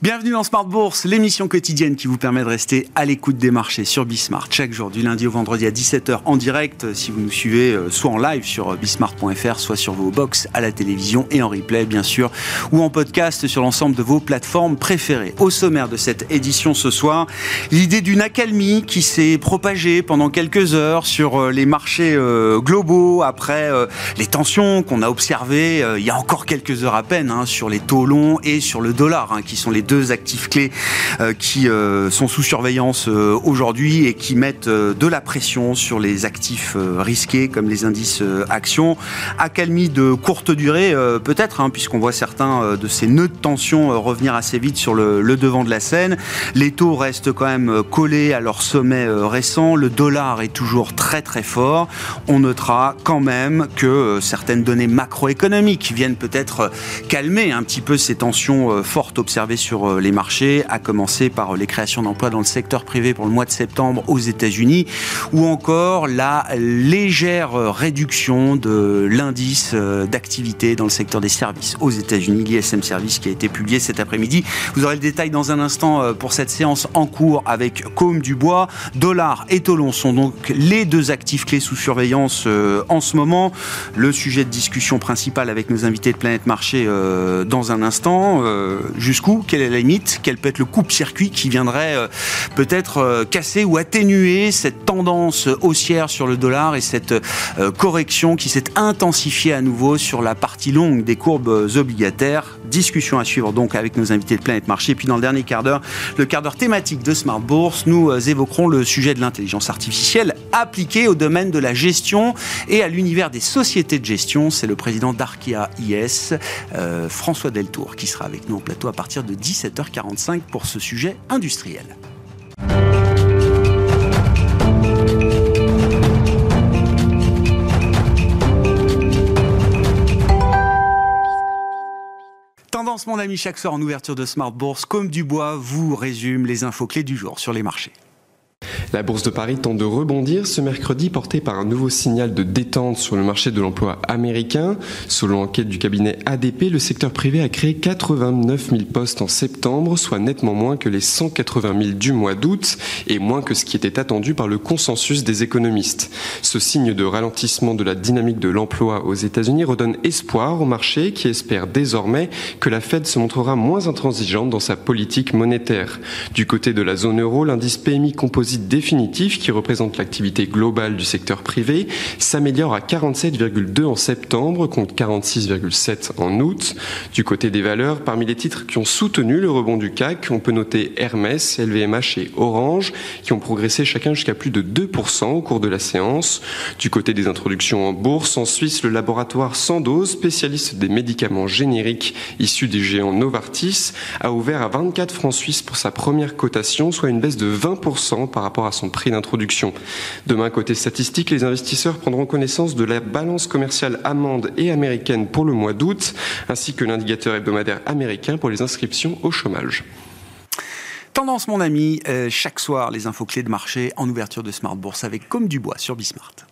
Bienvenue dans Smart Bourse, l'émission quotidienne qui vous permet de rester à l'écoute des marchés sur Bismart chaque jour du lundi au vendredi à 17h en direct si vous nous suivez euh, soit en live sur euh, bismart.fr, soit sur vos box à la télévision et en replay bien sûr, ou en podcast sur l'ensemble de vos plateformes préférées. Au sommaire de cette édition ce soir, l'idée d'une accalmie qui s'est propagée pendant quelques heures sur euh, les marchés globaux après les tensions qu'on a observées il y a encore quelques heures à peine hein, sur les taux longs et sur le dollar hein, qui sont les deux actifs clés euh, qui euh, sont sous surveillance euh, aujourd'hui et qui mettent de la pression sur les actifs risqués comme les indices actions. Accalmie de courte durée peut-être, hein, puisqu'on voit certains de ces nœuds de tension revenir assez vite sur le, le, devant de la scène. Les taux restent quand même collés à leur sommet récent. Le dollar est toujours très très fort. On notera quand même que certaines données macroéconomiques viennent peut-être calmer un petit peu ces tensions fortes observées sur euh, les marchés, à commencer par les créations d'emplois dans le secteur privé pour le mois de septembre aux États-Unis, ou encore la légère réduction de l'indice euh, d'activité dans le secteur des services aux États-Unis, l'ISM Service qui a été publié cet après-midi. Vous aurez le détail dans un instant euh, pour cette séance en cours avec Côme Dubois. Dollars et Tolon sont donc les deux actifs clés sous surveillance en ce moment. Le sujet de discussion principal avec nos invités de Planète Marché dans un instant. Jusqu'où? Quelle est la limite, quel peut être le coupe-circuit qui viendrait euh, peut-être euh, casser ou atténuer cette tendance haussière sur le dollar et cette euh, correction qui s'est intensifiée à nouveau sur la partie longue des courbes obligataires. Discussion à suivre donc avec nos invités de Planète Marché. Puis dans le dernier quart d'heure, le quart d'heure thématique de Smart Bourse, nous évoquerons le sujet de l'intelligence artificielle appliquée au domaine de la gestion et à l'univers des sociétés de gestion. C'est le président d'Arkea IS, François Deltour, qui sera avec nous au plateau à partir de 10 17h45 pour ce sujet industriel. Tendance, mon ami, chaque soir en ouverture de Smart Bourse, comme Dubois vous résume les infos clés du jour sur les marchés. La bourse de Paris tente de rebondir ce mercredi porté par un nouveau signal de détente sur le marché de l'emploi américain. Selon l'enquête du cabinet ADP, le secteur privé a créé 89 000 postes en septembre, soit nettement moins que les 180 000 du mois d'août et moins que ce qui était attendu par le consensus des économistes. Ce signe de ralentissement de la dynamique de l'emploi aux États-Unis redonne espoir au marché qui espère désormais que la Fed se montrera moins intransigeante dans sa politique monétaire. Du côté de la zone euro, l'indice PMI composite définitif, qui représente l'activité globale du secteur privé, s'améliore à 47,2 en septembre contre 46,7 en août. Du côté des valeurs, parmi les titres qui ont soutenu le rebond du CAC, on peut noter Hermès, LVMH et Orange, qui ont progressé chacun jusqu'à plus de 2% au cours de la séance. Du côté des introductions en bourse, en Suisse, le laboratoire Sandoz, spécialiste des médicaments génériques issus des géants Novartis, a ouvert à 24 francs suisses pour sa première cotation, soit une baisse de 20% par rapport à son prix d'introduction. Demain, côté statistique, les investisseurs prendront connaissance de la balance commerciale amende et américaine pour le mois d'août, ainsi que l'indicateur hebdomadaire américain pour les inscriptions au chômage. Tendance, mon ami, euh, chaque soir, les infos clés de marché en ouverture de Smart Bourse avec Comme du Bois sur Bismart.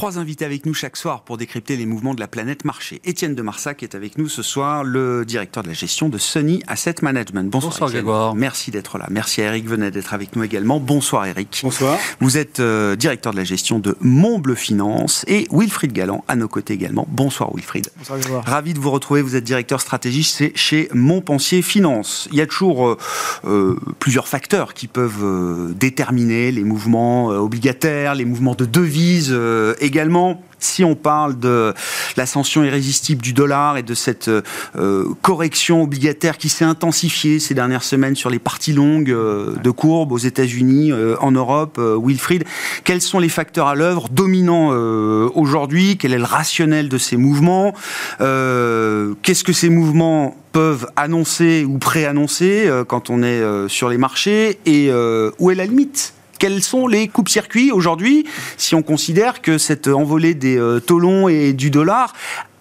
Trois invités avec nous chaque soir pour décrypter les mouvements de la planète marché. Étienne de Marsac est avec nous ce soir, le directeur de la gestion de Sunny Asset Management. Bonsoir, Bonsoir Grégoire. Merci d'être là. Merci à Eric Venet d'être avec nous également. Bonsoir Eric. Bonsoir. Vous êtes euh, directeur de la gestion de Montbleu Finance et Wilfried Galland à nos côtés également. Bonsoir Wilfried. Bonsoir Grégoire. Ravi de vous retrouver. Vous êtes directeur stratégiste chez Montpensier Finance. Il y a toujours euh, euh, plusieurs facteurs qui peuvent déterminer les mouvements obligataires, les mouvements de devises et également si on parle de l'ascension irrésistible du dollar et de cette euh, correction obligataire qui s'est intensifiée ces dernières semaines sur les parties longues euh, de courbe aux États-Unis, euh, en Europe, Wilfried, quels sont les facteurs à l'œuvre dominants aujourd'hui? Quel est le rationnel de ces mouvements? Qu'est-ce que ces mouvements peuvent annoncer ou préannoncer quand on est sur les marchés? Et où est la limite? Quels sont les coupes-circuits aujourd'hui, si on considère que cette envolée des euh, taux longs et du dollar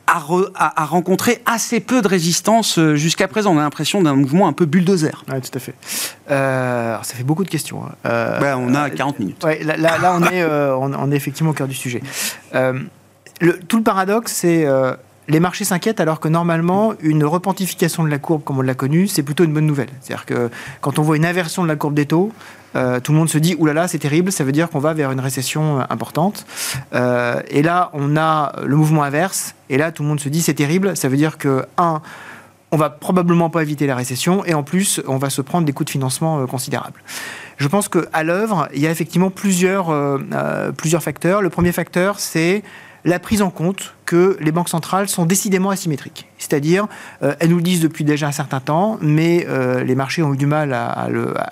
a, rencontré assez peu de résistance jusqu'à présent. On a l'impression d'un mouvement un peu bulldozer. Oui, tout à fait. ça fait beaucoup de questions. Hein. Ben, on a 40 minutes. là, on, est, on, est effectivement au cœur du sujet. Le, tout le paradoxe, c'est les marchés s'inquiètent alors que normalement, une repentification de la courbe, comme on l'a connu, c'est plutôt une bonne nouvelle. C'est-à-dire que quand on voit une inversion de la courbe des taux, euh, tout le monde se dit oulala, c'est terrible, ça veut dire qu'on va vers une récession euh, importante. Euh, et là, on a le mouvement inverse, et là, tout le monde se dit c'est terrible, ça veut dire que, un, on va probablement pas éviter la récession, et en plus, on va se prendre des coûts de financement considérables. Je pense qu'à l'œuvre, il y a effectivement plusieurs, plusieurs facteurs. Le premier facteur, c'est la prise en compte que les banques centrales sont décidément asymétriques. C'est-à-dire, euh, elles nous le disent depuis déjà un certain temps, mais euh, les marchés ont eu du mal à,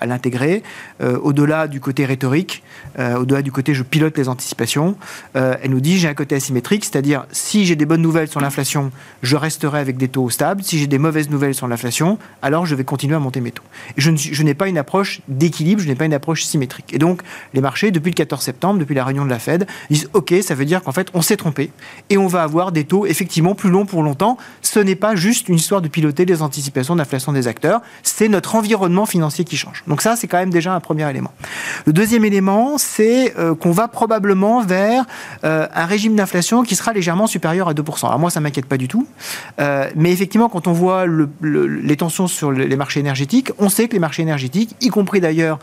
l'intégrer. Euh, au-delà du côté rhétorique, au-delà du côté je pilote les anticipations, elles nous disent j'ai un côté asymétrique, c'est-à-dire si j'ai des bonnes nouvelles sur l'inflation, je resterai avec des taux stables. Si j'ai des mauvaises nouvelles sur l'inflation, alors je vais continuer à monter mes taux. Je, n'ai pas une approche d'équilibre, je n'ai pas une approche symétrique. Et donc, les marchés, depuis le 14 septembre, depuis la réunion de la Fed, disent OK, ça veut dire qu'en fait, on s'est trompé et on va avoir des taux effectivement plus longs pour longtemps. N'est pas juste une histoire de piloter les anticipations d'inflation des acteurs, c'est notre environnement financier qui change. Donc ça, c'est quand même déjà un premier élément. Le deuxième élément, c'est euh, qu'on va probablement vers euh, un régime d'inflation qui sera légèrement supérieur à 2%. Alors moi, ça m'inquiète pas du tout. Euh, mais effectivement, quand on voit les tensions sur les marchés énergétiques, on sait que les marchés énergétiques, y compris d'ailleurs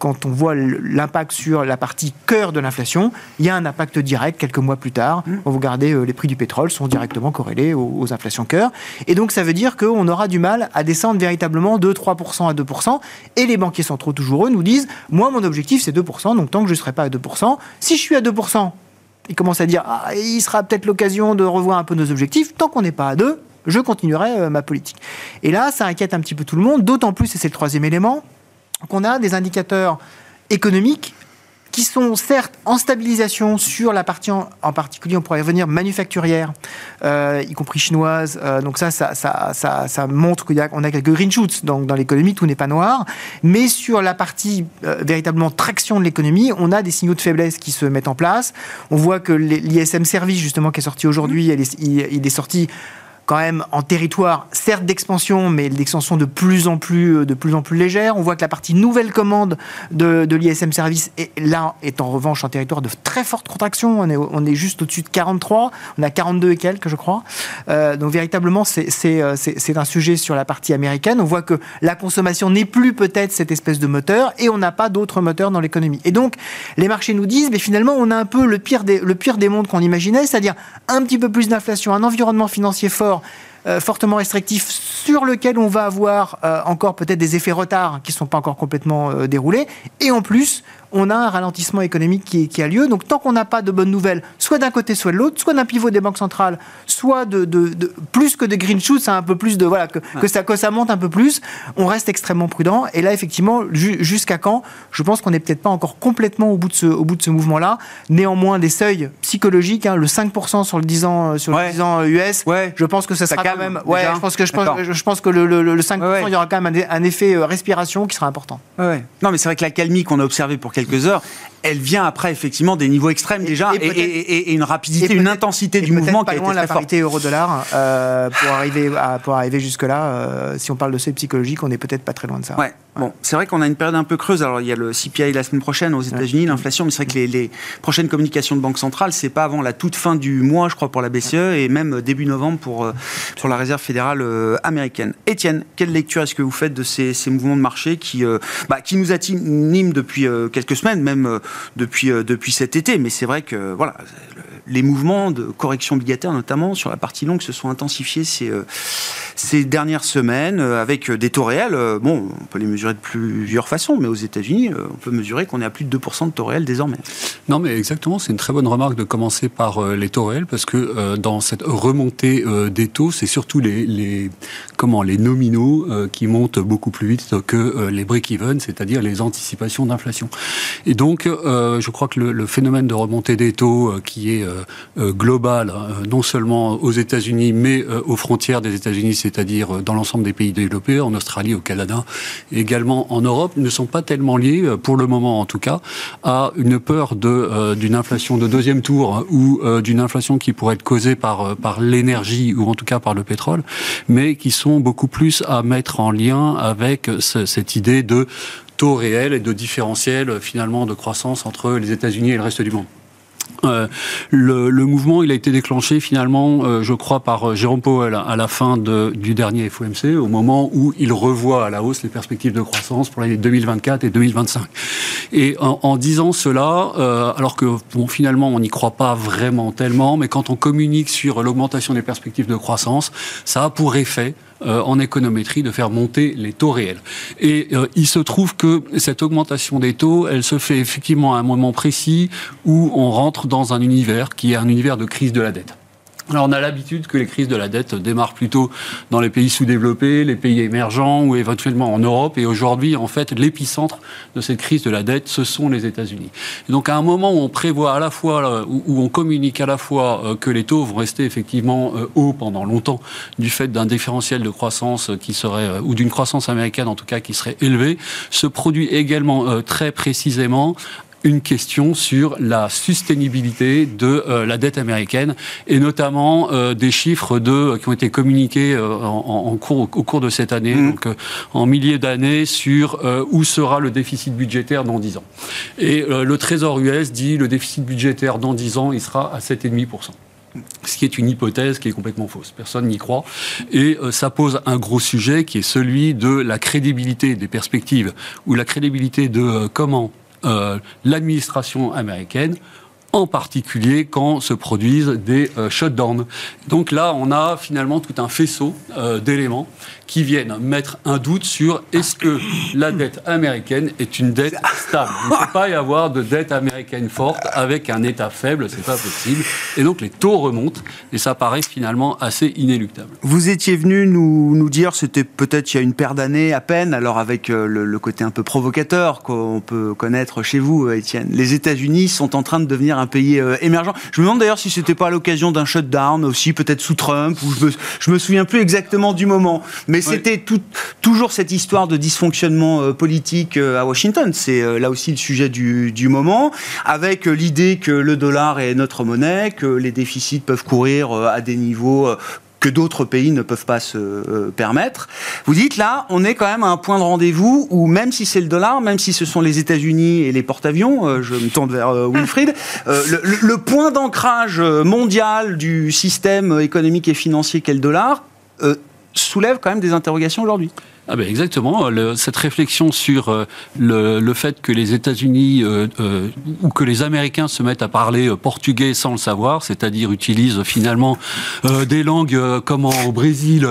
quand on voit l'impact sur la partie cœur de l'inflation, il y a un impact direct quelques mois plus tard. Mmh. Vous regardez, euh, les prix du pétrole sont directement corrélés aux, inflations cœur. Et donc, ça veut dire qu'on aura du mal à descendre véritablement de 3% à 2%. Et les banquiers centraux, toujours eux, nous disent Moi, mon objectif, c'est 2%. Donc, tant que je ne serai pas à 2%, si je suis à 2%, ils commencent à dire ah, il sera peut-être l'occasion de revoir un peu nos objectifs. Tant qu'on n'est pas à 2, je continuerai euh, ma politique. Et là, ça inquiète un petit peu tout le monde, d'autant plus, et c'est le troisième élément, qu'on a des indicateurs économiques qui sont certes en stabilisation sur la partie en, particulier, on pourrait revenir, manufacturière, euh, y compris chinoise. Euh, donc ça ça, ça, ça, montre qu'on a, quelques green shoots dans, dans l'économie, tout n'est pas noir. Mais sur la partie euh, véritablement traction de l'économie, on a des signaux de faiblesse qui se mettent en place. On voit que l'ISM Service, justement, qui est sorti aujourd'hui, il est sorti quand même en territoire, certes d'expansion, mais d'expansion de plus en plus, euh, de plus en plus légère. On voit que la partie nouvelle commande de, l'ISM Service est là est en revanche en territoire de très forte contraction. On est, on est juste au-dessus de 43, on a 42 et quelques, je crois. Euh, donc véritablement, euh, c'est un sujet sur la partie américaine. On voit que la consommation n'est plus peut-être cette espèce de moteur et on n'a pas d'autres moteurs dans l'économie. Et donc, les marchés nous disent, mais finalement, on a un peu le pire des, le pire des mondes qu'on imaginait, c'est-à-dire un petit peu plus d'inflation, un environnement financier fort euh, fortement restrictif sur lequel on va avoir euh, encore peut-être des effets retards qui ne sont pas encore complètement euh, déroulés. Et en plus, on a un ralentissement économique qui, a lieu. Donc tant qu'on n'a pas de bonnes nouvelles, soit d'un côté, soit de l'autre, soit d'un pivot des banques centrales, soit de, plus que de green shoots, un peu plus de voilà que, ça que ça monte un peu plus, on reste extrêmement prudent. Et là, effectivement, jusqu'à quand? Je pense qu'on n'est peut-être pas encore complètement au bout de ce, au bout de ce mouvement-là. Néanmoins, des seuils psychologiques, hein, le 5% sur le 10 ans sur le 10 ans US, ouais. je pense que ça, sera quand même. Ouais, je pense que je pense, je pense que le, le, 5%, il y aura quand même un, effet euh, respiration qui sera important. Non, mais c'est vrai que la calmie qu'on a observée pour quelques heures, elle vient après effectivement des niveaux extrêmes déjà et, une rapidité, une intensité du mouvement pas qui a loin la parité euro-dollar euh, pour arriver pour arriver jusque là. Euh, si on parle de seuil psychologique, on n'est peut-être pas très loin de ça. Ouais. Bon, c'est vrai qu'on a une période un peu creuse. Alors il y a le CPI la semaine prochaine aux États-Unis, l'inflation, mais c'est vrai que les, prochaines communications de banque centrale, c'est pas avant la toute fin du mois, je crois, pour la BCE et même début novembre pour euh, sur la réserve fédérale américaine. Étienne, quelle lecture est-ce que vous faites de ces, mouvements de marché qui bah, qui nous animent depuis quelques semaines, même depuis, euh, depuis cet été. Mais c'est vrai que voilà, les mouvements de correction obligataire, notamment sur la partie longue, se sont intensifiés ces, euh, dernières semaines euh, avec des taux réels. Bon, on peut les mesurer de plusieurs façons, mais aux États-Unis, on peut mesurer qu'on est à plus de 2% de taux réels désormais. Non, mais exactement, c'est une très bonne remarque de commencer par les taux réels parce que dans cette remontée des taux, c'est surtout les, comment, les nominaux qui montent beaucoup plus vite que les break-even, c'est-à-dire les anticipations d'inflation. Et donc, euh, je crois que le, phénomène de remontée des taux, euh, qui est euh, global, non seulement aux États-Unis, mais aux frontières des États-Unis, c'est-à-dire dans l'ensemble des pays développés, en Australie, au Canada, également en Europe, ne sont pas tellement liés, pour le moment en tout cas, à une peur d'une inflation de deuxième tour ou d'une inflation qui pourrait être causée par, par l'énergie ou en tout cas par le pétrole, mais qui sont beaucoup plus à mettre en lien avec cette idée de taux réel et de différentiel finalement de croissance entre les États-Unis et le reste du monde. Euh, le, mouvement, a été déclenché finalement, euh, je crois, par euh, Jérôme Powell à la fin du dernier FOMC, au moment où il revoit à la hausse les perspectives de croissance pour l'année 2024 et 2025. Et en, disant cela, alors que finalement, on n'y croit pas vraiment tellement, mais quand on communique sur l'augmentation des perspectives de croissance, ça a pour effet euh, en économétrie de faire monter les taux réels. Et euh, il se trouve que cette augmentation des taux, elle se fait effectivement à un moment précis où on rentre dans un univers qui est un univers de crise de la dette. Alors on a l'habitude que les crises de la dette démarrent plutôt dans les pays sous-développés, les pays émergents ou éventuellement en Europe. Et aujourd'hui, en fait, l'épicentre de cette crise de la dette, ce sont les États-Unis. Donc à un moment où on prévoit à la fois, où on communique à la fois euh, que les taux vont rester effectivement euh, hauts pendant longtemps du fait d'un différentiel de croissance qui serait, euh, ou d'une croissance américaine en tout cas qui serait élevée, se produit également très précisément une question sur la sustainabilité de euh, la dette américaine et notamment euh, des chiffres de, qui ont été communiqués euh, en, cours, au cours de cette année, mmh. donc en milliers d'années, sur où sera le déficit budgétaire dans 10 ans. Et le Trésor US dit le déficit budgétaire dans 10 ans, il sera à 7,5%. Ce qui est une hypothèse qui est complètement fausse. Personne n'y croit. Et ça pose un gros sujet qui est celui de la crédibilité des perspectives ou la crédibilité de comment euh, l'administration américaine en particulier quand se produisent des euh, shutdowns. Donc là, on a finalement tout un faisceau euh, d'éléments qui viennent mettre un doute sur est-ce que la dette américaine est une dette stable. Il ne peut pas y avoir de dette américaine forte avec un État faible, c'est pas possible. Et donc les taux remontent et ça paraît finalement assez inéluctable. Vous étiez venu nous, nous dire, c'était peut-être il y a une paire d'années à peine, alors avec euh, le, le côté un peu provocateur qu'on peut connaître chez vous, Étienne. Les États-Unis sont en train de devenir un pays euh, émergent. Je me demande d'ailleurs si c'était pas à l'occasion d'un shutdown aussi, peut-être sous Trump, ou je me, je me souviens plus exactement du moment. Mais c'était tout, toujours cette histoire de dysfonctionnement euh, politique euh, à Washington. C'est là aussi le sujet du, du moment, avec l'idée que le dollar est notre monnaie, que les déficits peuvent courir à des niveaux que d'autres pays ne peuvent pas se euh, permettre. Vous dites là, on est quand même à un point de rendez-vous où même si c'est le dollar, même si ce sont les États-Unis et les porte-avions, euh, je me tourne vers euh, Wilfried, le, le, point d'ancrage mondial du système économique et financier qu'est le dollar soulève quand même des interrogations aujourd'hui. Ah ben exactement. cette réflexion sur euh, le, le, fait que les États-Unis euh, euh, ou que les Américains se mettent à parler portugais sans le savoir, c'est-à-dire utilisent finalement des langues comme au Brésil,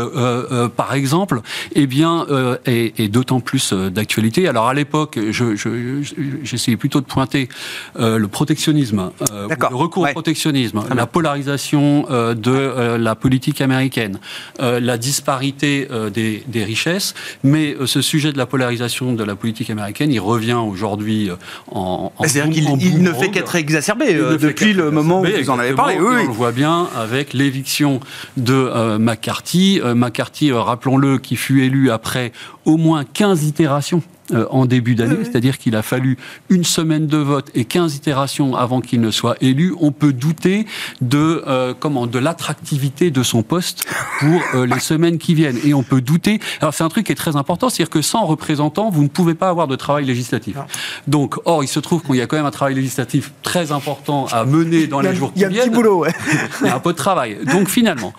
par exemple, eh bien, est, est d'autant plus d'actualité. Alors à l'époque, je, je, j'essayais plutôt de pointer le protectionnisme, le recours au protectionnisme, la polarisation de la politique américaine, la disparité des, des richesses. Mais euh, ce sujet de la polarisation de la politique américaine, il revient aujourd'hui euh, en, en C'est-à-dire qu'il ne fait qu'être exacerbé euh, depuis le moment où vous en avez parlé. Oui, On le voit bien avec l'éviction de McCarthy. McCarthy, rappelons-le, qui fut élu après au moins 15 itérations euh, en début d'année, c'est-à-dire qu'il a fallu une semaine de vote et 15 itérations avant qu'il ne soit élu, on peut douter de euh, comment de l'attractivité de son poste pour euh, les semaines qui viennent. Et on peut douter. Alors c'est un truc qui est très important, c'est-à-dire que sans représentant, vous ne pouvez pas avoir de travail législatif. Donc, or, il se trouve qu'il y a quand même un travail législatif très important à mener dans les jours qui viennent. Il y a un petit boulot, ouais. Il y a un peu de travail. Donc finalement,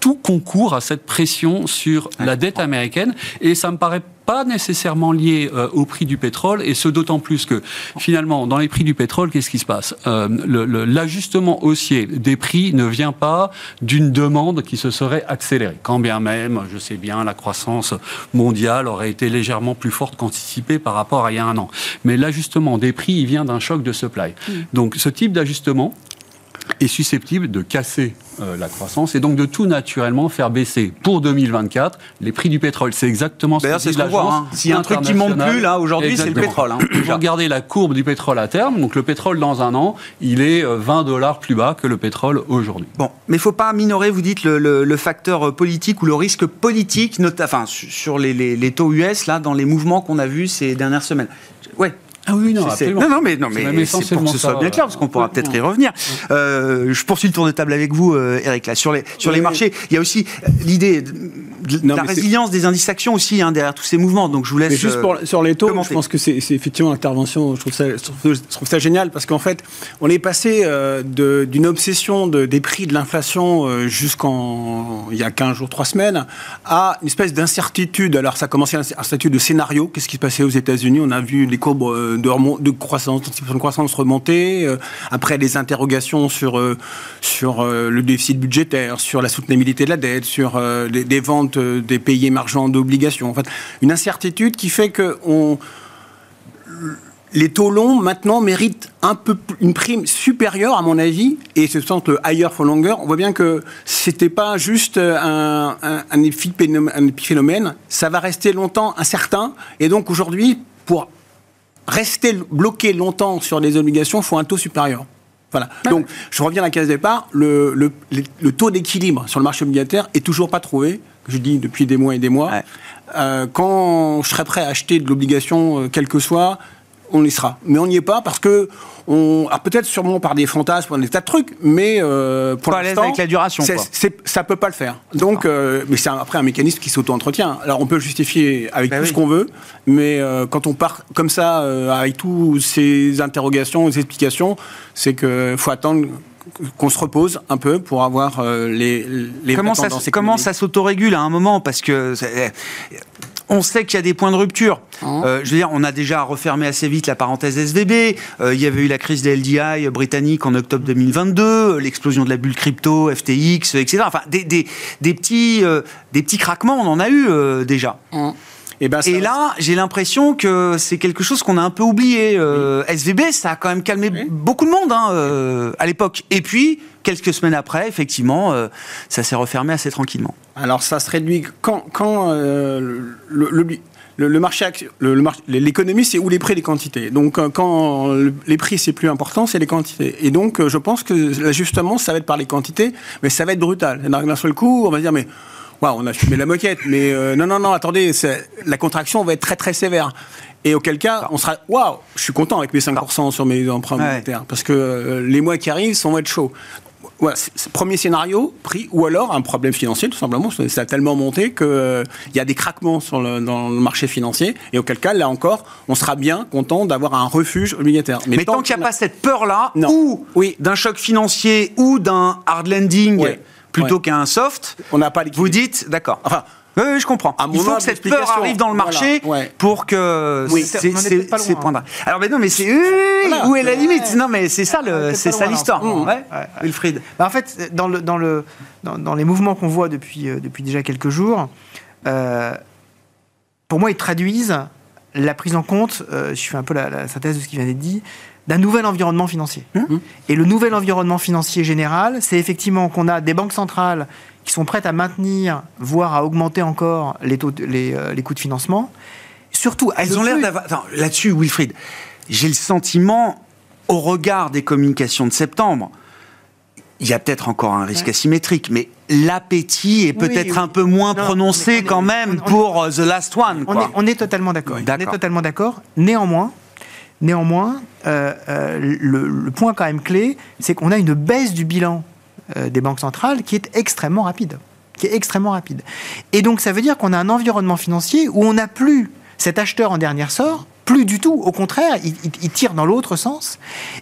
tout concourt à cette pression sur la dette américaine, et ça me paraît pas nécessairement lié euh, au prix du pétrole, et ce d'autant plus que finalement, dans les prix du pétrole, qu'est-ce qui se passe? Euh, L'ajustement haussier des prix ne vient pas d'une demande qui se serait accélérée. Quand bien même, je sais bien, la croissance mondiale aurait été légèrement plus forte qu'anticipée par rapport à il y a un an. Mais l'ajustement des prix, il vient d'un choc de supply. Mm. Donc ce type d'ajustement, est susceptible de casser euh, la croissance et donc de tout naturellement faire baisser pour 2024 les prix du pétrole. C'est exactement ce que dit l'agence. Hein. S'il y a un truc qui monte plus là aujourd'hui, c'est le pétrole. Hein, Vous regardez la courbe du pétrole à terme, donc le pétrole dans un an, il est 20 euh, dollars plus bas que le pétrole aujourd'hui. Bon, mais il faut pas minorer, vous dites, le, facteur politique ou le risque politique, enfin, sur les, les, taux US, là, dans les mouvements qu'on a vus ces dernières semaines. Ouais, ah oui, non, absolument. Non, non, mais, non, mais c'est pour que ce soit bien clair, parce qu'on pourra peut-être y revenir. Euh, je poursuis le tour de table avec vous, euh, Eric. Là, sur les, sur les marchés, il y a aussi euh, l'idée la résilience des indices actions aussi hein, derrière tous ces mouvements. Donc je vous laisse. Mais juste pour, sur les taux, je pense que c'est effectivement l'intervention. Je trouve ça, je trouve ça génial parce qu'en fait, on est passé d'une obsession de, des prix de l'inflation jusqu'en il y a 15 jours, 3 semaines, à une espèce d'incertitude. Alors ça a commencé un, un statut de scénario. Qu'est-ce qui se passait aux États-Unis? On a vu les courbes de, de croissance, de croissance remontée, euh, après des interrogations sur, euh, sur euh, le déficit budgétaire, sur la soutenabilité de la dette, sur des, ventes des pays émergents d'obligations. En fait, une incertitude qui fait que on, les taux longs maintenant méritent un peu une prime supérieure à mon avis et se sentent le higher for longer. On voit bien que c'était pas juste un, un, un, épiphénomène, ça va rester longtemps incertain et donc aujourd'hui pour rester bloqué longtemps sur des obligations, il faut un taux supérieur. Voilà. Donc, je reviens à la case départ. Le, le, taux d'équilibre sur le marché obligataire est toujours pas trouvé, je dis depuis des mois et des mois. Euh, quand je serai prêt à acheter de l'obligation, euh, quel que soit, on y sera. Mais on n'y est pas parce que on, peut-être sûrement par des fantasmes, des tas de trucs, mais euh, pour l'instant, avec la duration, ça ça peut pas le faire. Donc, euh, mais c'est après un mécanisme qui s'auto-entretient. Alors on peut justifier avec bah tout ce qu'on veut, mais euh, quand on part comme ça avec toutes ces interrogations, ces explications, c'est que faut attendre qu'on se repose un peu pour avoir les, les comment ça, comment ça s'autorégule à un moment? Parce que on sait qu'il y a des points de rupture. Hein? Euh, je veux dire, on a déjà refermé assez vite la parenthèse SVB. Euh, il y avait eu la crise des LDI britanniques en octobre 2022, l'explosion de la bulle crypto, FTX, etc. Enfin, des, petits, euh, des petits craquements, on en a eu déjà. Hein? Ben, Et, là, j'ai l'impression que c'est quelque chose qu'on a un peu oublié. SVB, ça a quand même calmé beaucoup de monde hein, à l'époque. Et puis, quelques semaines après, effectivement, euh, ça s'est refermé assez tranquillement. Alors ça se réduit quand, quand euh, le, le, marché, l'économie, c'est où les prix, les quantités. Donc, euh, quand les prix, c'est plus important, c'est les quantités. Et donc, je pense que l'ajustement, ça va être par les quantités, mais ça va être brutal. D'un seul coup, on va dire, mais, on a fumé la moquette, mais non, non, non, attendez, la contraction va être très, très sévère. Et auquel cas, on sera, waouh, je suis content avec mes 5% sur mes emprunts monétaires, parce que les mois qui arrivent sont être chauds. Voilà, premier scénario, prix, ou alors un problème financier, tout simplement. Ça a tellement monté qu'il euh, y a des craquements sur le, dans le marché financier. Et auquel cas, là encore, on sera bien content d'avoir un refuge obligataire. Mais, tant, qu'il n'y a, pas cette peur-là, ou oui. d'un choc financier, ou d'un hard landing, plutôt qu'un soft, on n'a pas vous dites, d'accord. Enfin, oui, je comprends. Il faut que cette peur arrive dans le marché pour que oui. c'est point Alors, mais non, mais c'est où est la limite Non, mais c'est ça, c'est ça l'histoire. Mmh. Wilfried. Bah, en fait, dans le dans le dans, les mouvements qu'on voit depuis euh, depuis déjà quelques jours, euh, pour moi, ils traduisent la prise en compte. Euh, je fais un peu la, synthèse de ce qui vient d'être dit d'un nouvel environnement financier. Mmh. Et le nouvel environnement financier général, c'est effectivement qu'on a des banques centrales qui sont prêtes à maintenir, voire à augmenter encore les, taux les, euh, les coûts de financement. Surtout, elles ont l'air d'avoir. Là-dessus, Wilfried, j'ai le sentiment, au regard des communications de septembre, il y a peut-être encore un risque asymétrique, mais l'appétit est peut-être un peu moins prononcé quand même pour euh, The Last One. On, est, totalement d'accord. On est totalement d'accord. Néanmoins, néanmoins euh, le, le, point quand même clé, c'est qu'on a une baisse du bilan euh, des banques centrales qui est extrêmement rapide. Qui est extrêmement rapide. Et donc ça veut dire qu'on a un environnement financier où on n'a plus cet acheteur en dernière sort, plus du tout. Au contraire, il, il tire dans l'autre sens.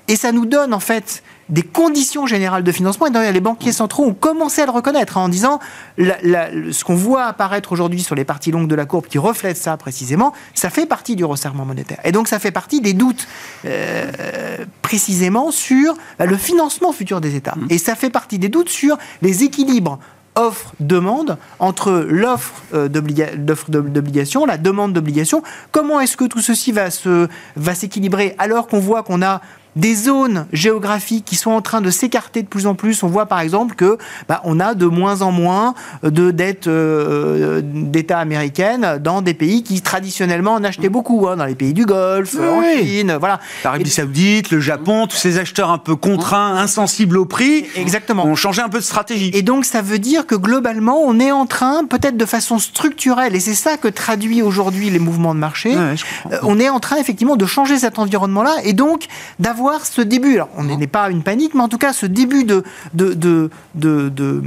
Et ça nous donne en fait des conditions générales de financement. Et d'ailleurs, les banquiers centraux ont commencé à le reconnaître hein, en disant ce qu'on voit apparaître aujourd'hui sur les parties longues de la courbe qui reflète ça précisément, ça fait partie du resserrement monétaire. Et donc, ça fait partie des doutes euh, précisément sur bah, le financement futur des États. Mmh. Et ça fait partie des doutes sur les équilibres offre-demande entre l'offre euh, d'obligation, la demande d'obligation. Comment est-ce que tout ceci va s'équilibrer alors qu'on voit qu'on a des zones géographiques qui sont en train de s'écarter de plus en plus. On voit par exemple que bah, on a de moins en moins de dettes euh, d'État américaines dans des pays qui traditionnellement en achetaient beaucoup, hein, dans les pays du Golfe, en Chine, voilà. L'Arabie Saoudite, le Japon, tous ces acheteurs un peu contraints, insensibles au prix, exactement, ont changé un peu de stratégie. Et donc ça veut dire que globalement, on est en train, peut-être de façon structurelle, et c'est ça que traduit aujourd'hui les mouvements de marché. Euh, on est en train effectivement de changer cet environnement-là et donc d'avoir ce début. Alors, on n'est pas une panique, mais en tout cas, ce début de, de, de, de,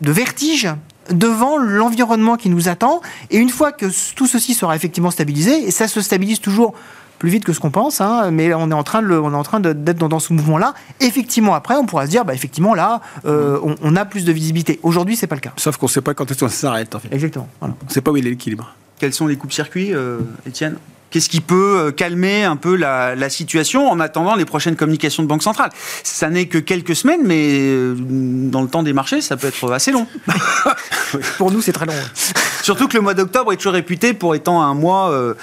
de vertige devant l'environnement qui nous attend. Et une fois que tout ceci sera effectivement stabilisé, et ça se stabilise toujours plus vite que ce qu'on pense, hein, mais on est en train, de, on est en train d'être dans, ce mouvement-là. Effectivement, après, on pourra se dire, bah, effectivement, là, euh, on, a plus de visibilité. Aujourd'hui, c'est pas le cas. Sauf qu'on ne sait pas quand est-ce ça s'arrête. En fait. Exactement. On ne sait pas où il est l'équilibre. Quels sont les coupes-circuits, euh, Étienne? Qu'est-ce qui peut euh, calmer un peu la, situation en attendant les prochaines communications de Banque centrale? Ça n'est que quelques semaines, mais euh, dans le temps des marchés, ça peut être assez long. pour nous, c'est très long. Surtout que le mois d'octobre est toujours réputé pour étant un mois euh,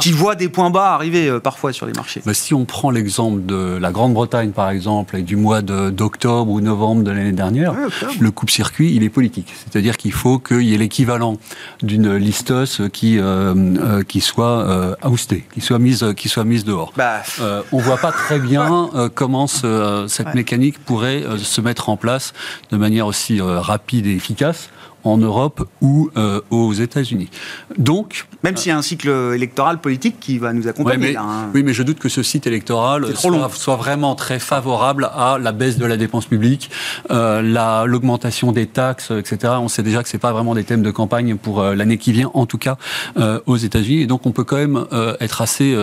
Qui, voit des points bas arriver parfois sur les marchés. Si on prend l'exemple de la Grande-Bretagne, par exemple, et du mois d'octobre ou novembre de l'année dernière, le coupe-circuit, il est politique. C'est-à-dire qu'il faut qu'il y ait l'équivalent d'une listeuse qui, qui soit euh, qui soit mise, qui soit mise dehors. Bah. Euh, on voit pas très bien euh, comment cette mécanique pourrait se mettre en place de manière aussi rapide et efficace en Europe ou aux États-Unis. Donc, même s'il y a un cycle électoral politique qui va nous accompagner. Hein. Oui, mais je doute que ce cycle électoral soit, soit, vraiment très favorable à la baisse de la dépense publique, euh, l'augmentation des taxes, etc. On sait déjà que c'est pas vraiment des thèmes de campagne pour l'année qui vient, en tout cas aux États-Unis. Et donc, on peut quand même être assez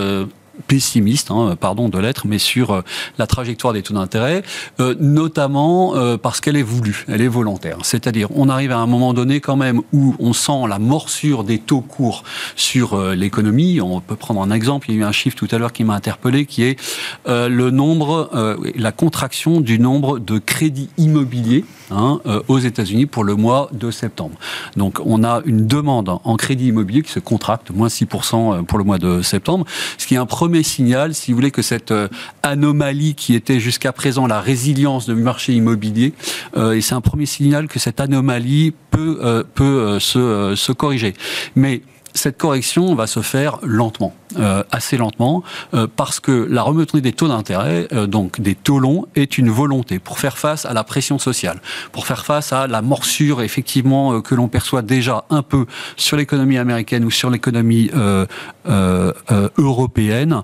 pessimiste, hein, pardon de l'être, mais sur euh, la trajectoire des taux d'intérêt, euh, notamment euh, parce qu'elle est voulue, elle est volontaire. C'est-à-dire, on arrive à un moment donné quand même où on sent la morsure des taux courts sur l'économie. On peut prendre un exemple, il y a eu un chiffre tout à l'heure qui m'a interpellé, qui est le nombre, la contraction du nombre de crédits immobiliers hein, aux États-Unis pour le mois de septembre. Donc, on a une demande en crédit immobilier qui se contracte, moins 6% pour le mois de septembre, ce qui est un premier signal, si vous voulez, que cette euh, anomalie qui était jusqu'à présent la résilience du marché immobilier, euh, et c'est un premier signal que cette anomalie peut, euh, peut se, se corriger. Mais cette correction va se faire lentement, euh, assez lentement, euh, parce que la remontée des taux d'intérêt, euh, donc des taux longs, est une volonté pour faire face à la pression sociale, pour faire face à la morsure effectivement que l'on perçoit déjà un peu sur l'économie américaine ou sur l'économie européenne.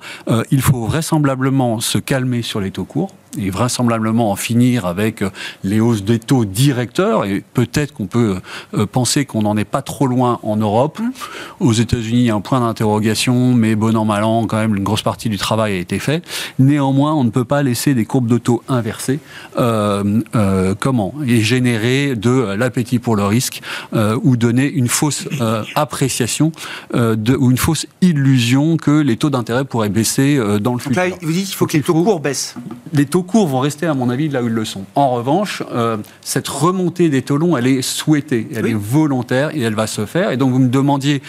il faut vraisemblablement se calmer sur les taux courts et vraisemblablement en finir avec euh, les hausses des taux directeurs. Et peut-être qu'on peut, euh, penser qu'on n'en est pas trop loin en Europe. Aux États-Unis, il y a un point d'interrogation, mais bon an, mal an, quand même, une grosse partie du travail a été fait. Néanmoins, on ne peut pas laisser des courbes de taux inversées. Euh, comment? Et générer de l'appétit pour le risque ou donner une fausse appréciation de, ou une fausse illusion que les taux d'intérêt pourraient baisser dans le futur. Là, vous dites qu'il faut que les taux courts baissent. Les taux courts vont rester, à mon avis, là où ils le sont. En revanche, euh, cette remontée des taux longs, elle est souhaitée, elle est volontaire et elle va se faire. Et donc, vous me demandiez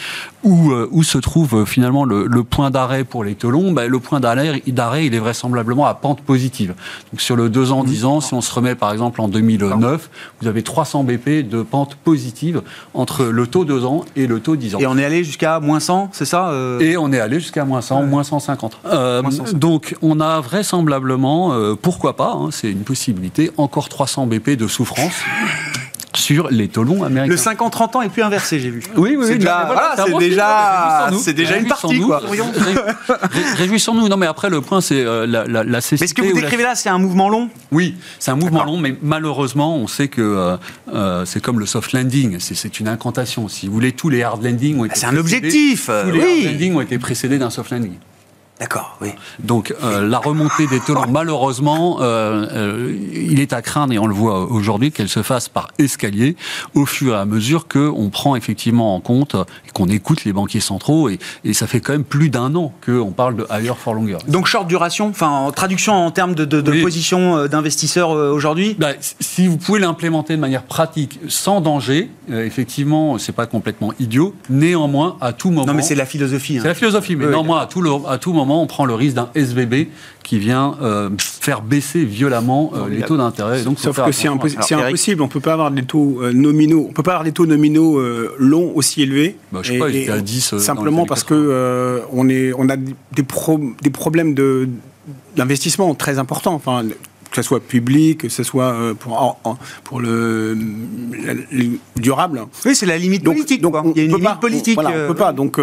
où, euh, où se trouve euh, finalement le, point d'arrêt pour les taux longs. Ben, le point d'arrêt, il est vraisemblablement à pente positive. Donc, sur le 2 ans, 10 ans, si on se remet par exemple en 2009, vous avez 300 BP de pente positive entre le taux 2 ans et le taux 10 ans. Et on est allé jusqu'à moins 100, c'est ça Et on est allé jusqu'à moins 100, moins 150. Donc, on a vraisemblablement pourquoi pas, hein, c'est une possibilité, encore 300 BP de souffrance sur les taux longs américains. Le 50-30 ans est plus inversé, j'ai vu. Oui, oui, c'est déjà, c'est déjà une partie. Quoi. Réjouissons-nous. Non, mais après, le point, c'est euh, la, la, la Mais ce que vous décrivez là, c'est un mouvement long? Oui, c'est un mouvement long, mais malheureusement, on sait que euh, euh, c'est comme le soft landing, c'est une incantation. Si vous voulez, tous les hard landing ont été. C'est un objectif Tous les hard landing ont été précédés d'un soft landing. D'accord, oui. Donc euh, la remontée des taux, malheureusement, euh, euh, il est à craindre, et on le voit aujourd'hui, qu'elle se fasse par escalier au fur et à mesure qu'on prend effectivement en compte et qu'on écoute les banquiers centraux. Et, et, ça fait quand même plus d'un an qu'on parle de higher for longer. Donc short duration, enfin en traduction en termes de, de, position d'investisseurs aujourd'hui? Bah, Si vous pouvez l'implémenter de manière pratique, sans danger, effectivement, c'est pas complètement idiot. Néanmoins, à tout moment. Non, mais c'est la philosophie. Hein. C'est la philosophie, mais néanmoins, à tout, le, à tout moment moment, on prend le risque d'un SVB qui vient euh, faire baisser violemment euh, les taux d'intérêt. Donc, Sauf que c'est impossible. On ne peut pas avoir des taux euh, nominaux. On peut pas avoir des taux nominaux longs aussi élevés. Bah, je sais pas, il à 10. simplement parce que on, est, on a des, des problèmes de d'investissement très importants. Enfin, que ce soit public, que ce soit pour, pour le, durable. Oui, c'est la limite politique. Donc, il y a une limite politique. On, ne peut pas. Donc,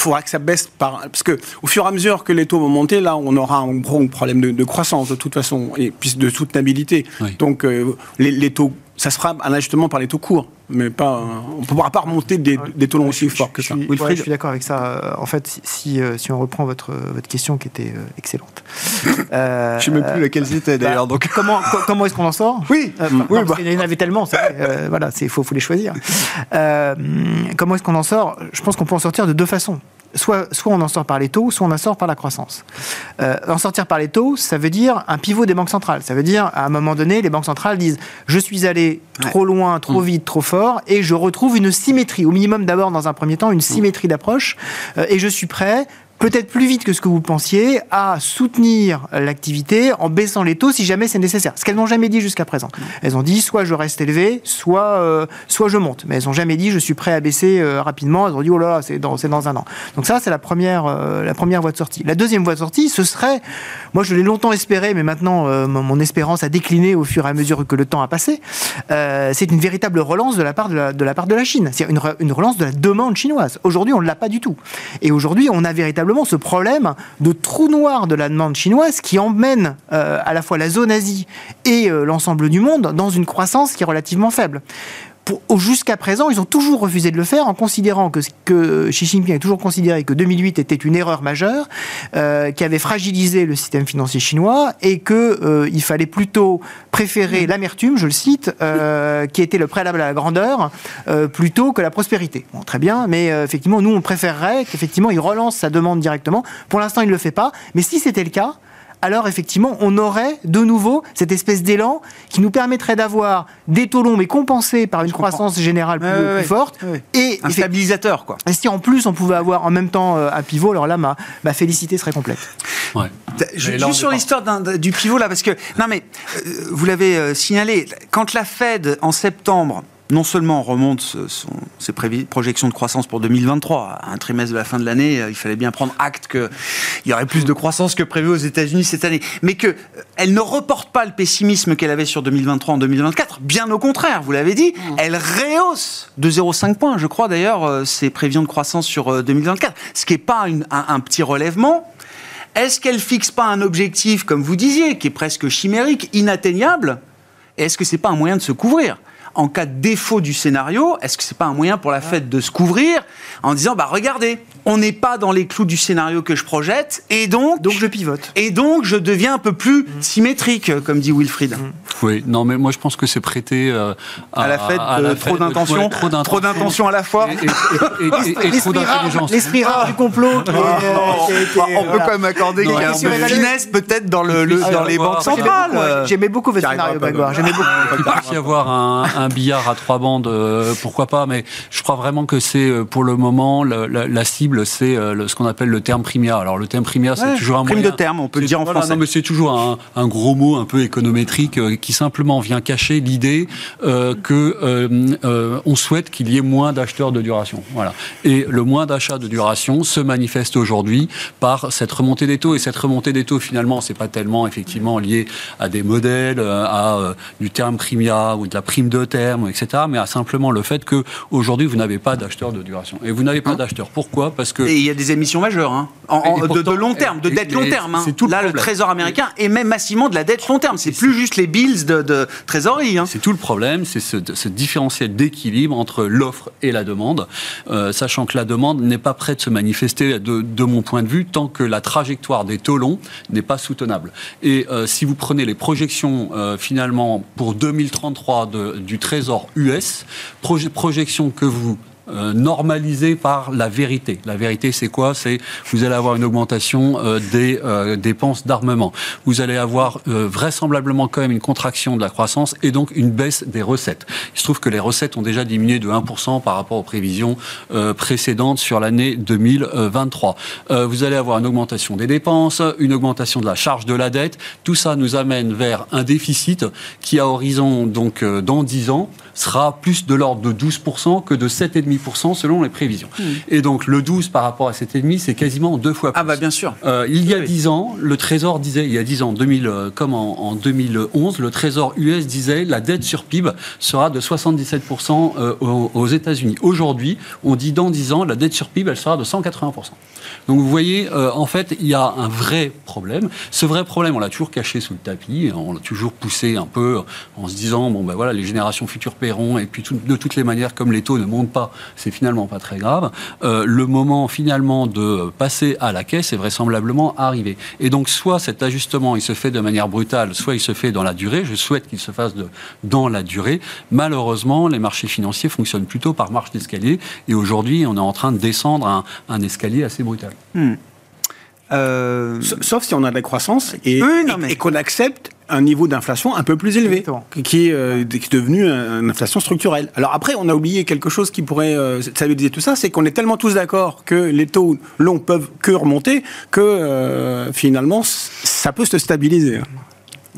faudra que ça baisse par parce que au fur et à mesure que les taux vont monter, là, on aura un gros problème de, croissance de toute façon et puis de soutenabilité. Donc euh, les, taux, ça se fera un ajustement par les taux courts, mais pas. On ne pourra pas remonter des, taux longs aussi forts que ça. je suis d'accord avec ça. En fait, si, euh, si on reprend votre votre question qui était euh, excellente. je ne sais même plus laquelle c'était bah, d'ailleurs. donc comment comment est-ce qu'on en sort? Oui. oui bah. Il y en avait tellement. voilà, c'est faut faut les choisir. comment est-ce qu'on en sort? Je pense qu'on peut en sortir de deux façons soit, soit on en sort par les taux, soit on en sort par la croissance. Euh, en sortir par les taux, ça veut dire un pivot des banques centrales. Ça veut dire, à un moment donné, les banques centrales disent je suis allé trop loin, trop mm. vite, trop fort, et je retrouve une symétrie, au minimum d'abord dans un premier temps, une mm. symétrie d'approche, euh, et je suis prêt peut-être plus vite que ce que vous pensiez, à soutenir l'activité en baissant les taux si jamais c'est nécessaire. Ce qu'elles n'ont jamais dit jusqu'à présent. Elles ont dit soit je reste élevé, soit, euh, soit je monte. Mais elles n'ont jamais dit je suis prêt à baisser euh, rapidement. Elles ont dit oh là là, c'est dans, dans un an. Donc ça, c'est la première, euh, la première voie de sortie. La deuxième voie de sortie, ce serait, moi je l'ai longtemps espéré, mais maintenant mon espérance a décliné au fur et à mesure que le temps a passé, c'est une véritable relance de la part de la, part de la Chine. C'est une, une relance de la demande chinoise. Aujourd'hui, on ne l'a pas du tout. Et aujourd'hui, on a véritablement ce problème de trou noir de la demande chinoise qui emmène euh, à la fois la zone Asie et euh, l'ensemble du monde dans une croissance qui est relativement faible jusqu'à présent, ils ont toujours refusé de le faire en considérant que, que Xi Jinping a toujours considéré que 2008 était une erreur majeure, euh, qui avait fragilisé le système financier chinois et qu'il euh, fallait plutôt préférer l'amertume, je le cite, euh, qui était le préalable à la grandeur, plutôt que la prospérité. Très bien, mais effectivement, nous, on préférerait qu'effectivement, il relance sa demande directement. Pour l'instant, il ne le fait pas, mais si c'était le cas, alors effectivement, on aurait de nouveau cette espèce d'élan qui nous permettrait d'avoir des taux longs mais compensés par une croissance générale plus, forte. Et un stabilisateur, quoi. Et si en plus on pouvait avoir en même temps euh, un pivot, alors là, ma, ma félicité serait complète. Juste sur l'histoire du pivot, là, parce que, non mais, euh, vous l'avez euh, signalé, quand la Fed, en septembre, non seulement remonte ses projections de croissance pour 2023, à un trimestre de la fin de l'année, euh, il fallait bien prendre acte qu'il y aurait plus de croissance que prévu aux États-Unis cette année, mais qu'elle euh, ne reporte pas le pessimisme qu'elle avait sur 2023 en 2024, bien au contraire, vous l'avez dit, mmh. elle rehausse de 0,5 points, je crois d'ailleurs, euh, ses prévisions de croissance sur 2024, ce qui n'est pas un, petit relèvement. Est-ce qu'elle fixe pas un objectif, comme vous disiez, qui est presque chimérique, inatteignable? Est-ce que c'est pas un moyen de se couvrir? En cas de défaut du scénario, est-ce que c'est pas un moyen pour la Fed de se couvrir en disant bah regardez, on n'est pas dans les clous du scénario que je projette et donc donc je pivote et donc je deviens un peu plus mmh. symétrique comme dit Wilfried. Mmh. Oui, non mais moi je pense que c'est prêté euh, à, la Fed euh, trop d'intention, trop d'intention à la fois et, trop d'intelligence. L'esprit rare du complot. on peut quand même accorder qu'il y a un peu de finesse peut-être dans le, dans les banques centrales. J'aimais beaucoup votre scénario Grégoire. J'aimais beaucoup. Il peut y avoir un billard à trois bandes, euh, pourquoi pas, mais je crois vraiment que c'est euh, pour le moment la, cible, c'est euh, ce qu'on appelle le terme primia. Alors le terme primia, c'est toujours un prime de terme, on peut le dire en français. Non, mais c'est toujours un, gros mot un peu économétrique qui simplement vient cacher l'idée que on souhaite qu'il y ait moins d'acheteurs de duration. Voilà. Et le moins d'achat de duration se manifeste aujourd'hui par cette remontée des taux. Et cette remontée des taux, finalement, c'est pas tellement effectivement lié à des modèles, à du terme primia ou de la prime de terme, etc., mais à simplement le fait que aujourd'hui vous n'avez pas d'acheteur de duration. Et vous n'avez pas hein d'acheteur. Pourquoi? Parce que et il y a des émissions majeures, hein. de, long terme, de dette long terme. Hein. Tout Là, le, Trésor américain émet massivement de la dette long terme. C'est plus juste les bills de, trésorerie. C'est tout le problème, c'est ce, différentiel d'équilibre entre l'offre et la demande, euh, sachant que la demande n'est pas prête de se manifester, de, mon point de vue, tant que la trajectoire des taux longs n'est pas soutenable. Et euh, si vous prenez les projections euh, finalement pour 2033 de, du Trésor US, projection que vous euh, normalisé par la vérité. La vérité, c'est quoi? C'est vous allez avoir une augmentation euh, des euh, dépenses d'armement. Vous allez avoir vraisemblablement quand même une contraction de la croissance et donc une baisse des recettes. Il se trouve que les recettes ont déjà diminué de 1% par rapport aux prévisions précédentes sur l'année 2023. vous allez avoir une augmentation des dépenses, une augmentation de la charge de la dette. Tout ça nous amène vers un déficit qui, à horizon donc dans 10 ans, sera plus de l'ordre de 12% que de 7,5% selon les prévisions. Hmm. Et donc le 12 par rapport à 7,5%, c'est quasiment deux fois plus. Ah bah bien sûr. Euh, il y a 10 ans, le Trésor disait, il y a 10 ans, 2000, euh, comme en, 2011, le Trésor US disait la dette sur PIB sera de 77% euh, aux, aux États-Unis. Aujourd'hui, on dit dans 10 ans, la dette sur PIB, elle sera de 180%. Donc vous voyez, en fait, il y a un vrai problème. Ce vrai problème, on l'a toujours caché sous le tapis, on l'a toujours poussé un peu en se disant, bon ben voilà, les générations futures paieront, et puis de toutes les manières, comme les taux ne montent pas, c'est finalement pas très grave. Euh, le moment finalement de passer à la caisse est vraisemblablement arrivé. Et donc soit cet ajustement, il se fait de manière brutale, soit il se fait dans la durée. Je souhaite qu'il se fasse de, dans la durée. Malheureusement, les marchés financiers fonctionnent plutôt par marche d'escalier, et aujourd'hui, on est en train de descendre un, un escalier assez brutal. Hmm. Euh, sauf si on a de la croissance et, et, qu'on accepte un niveau d'inflation un peu plus élevé, qui euh, est, devenu une inflation structurelle. Alors après, on a oublié quelque chose qui pourrait euh, stabiliser tout ça, c'est qu'on est tellement tous d'accord que les taux longs peuvent que remonter que finalement, ça peut se stabiliser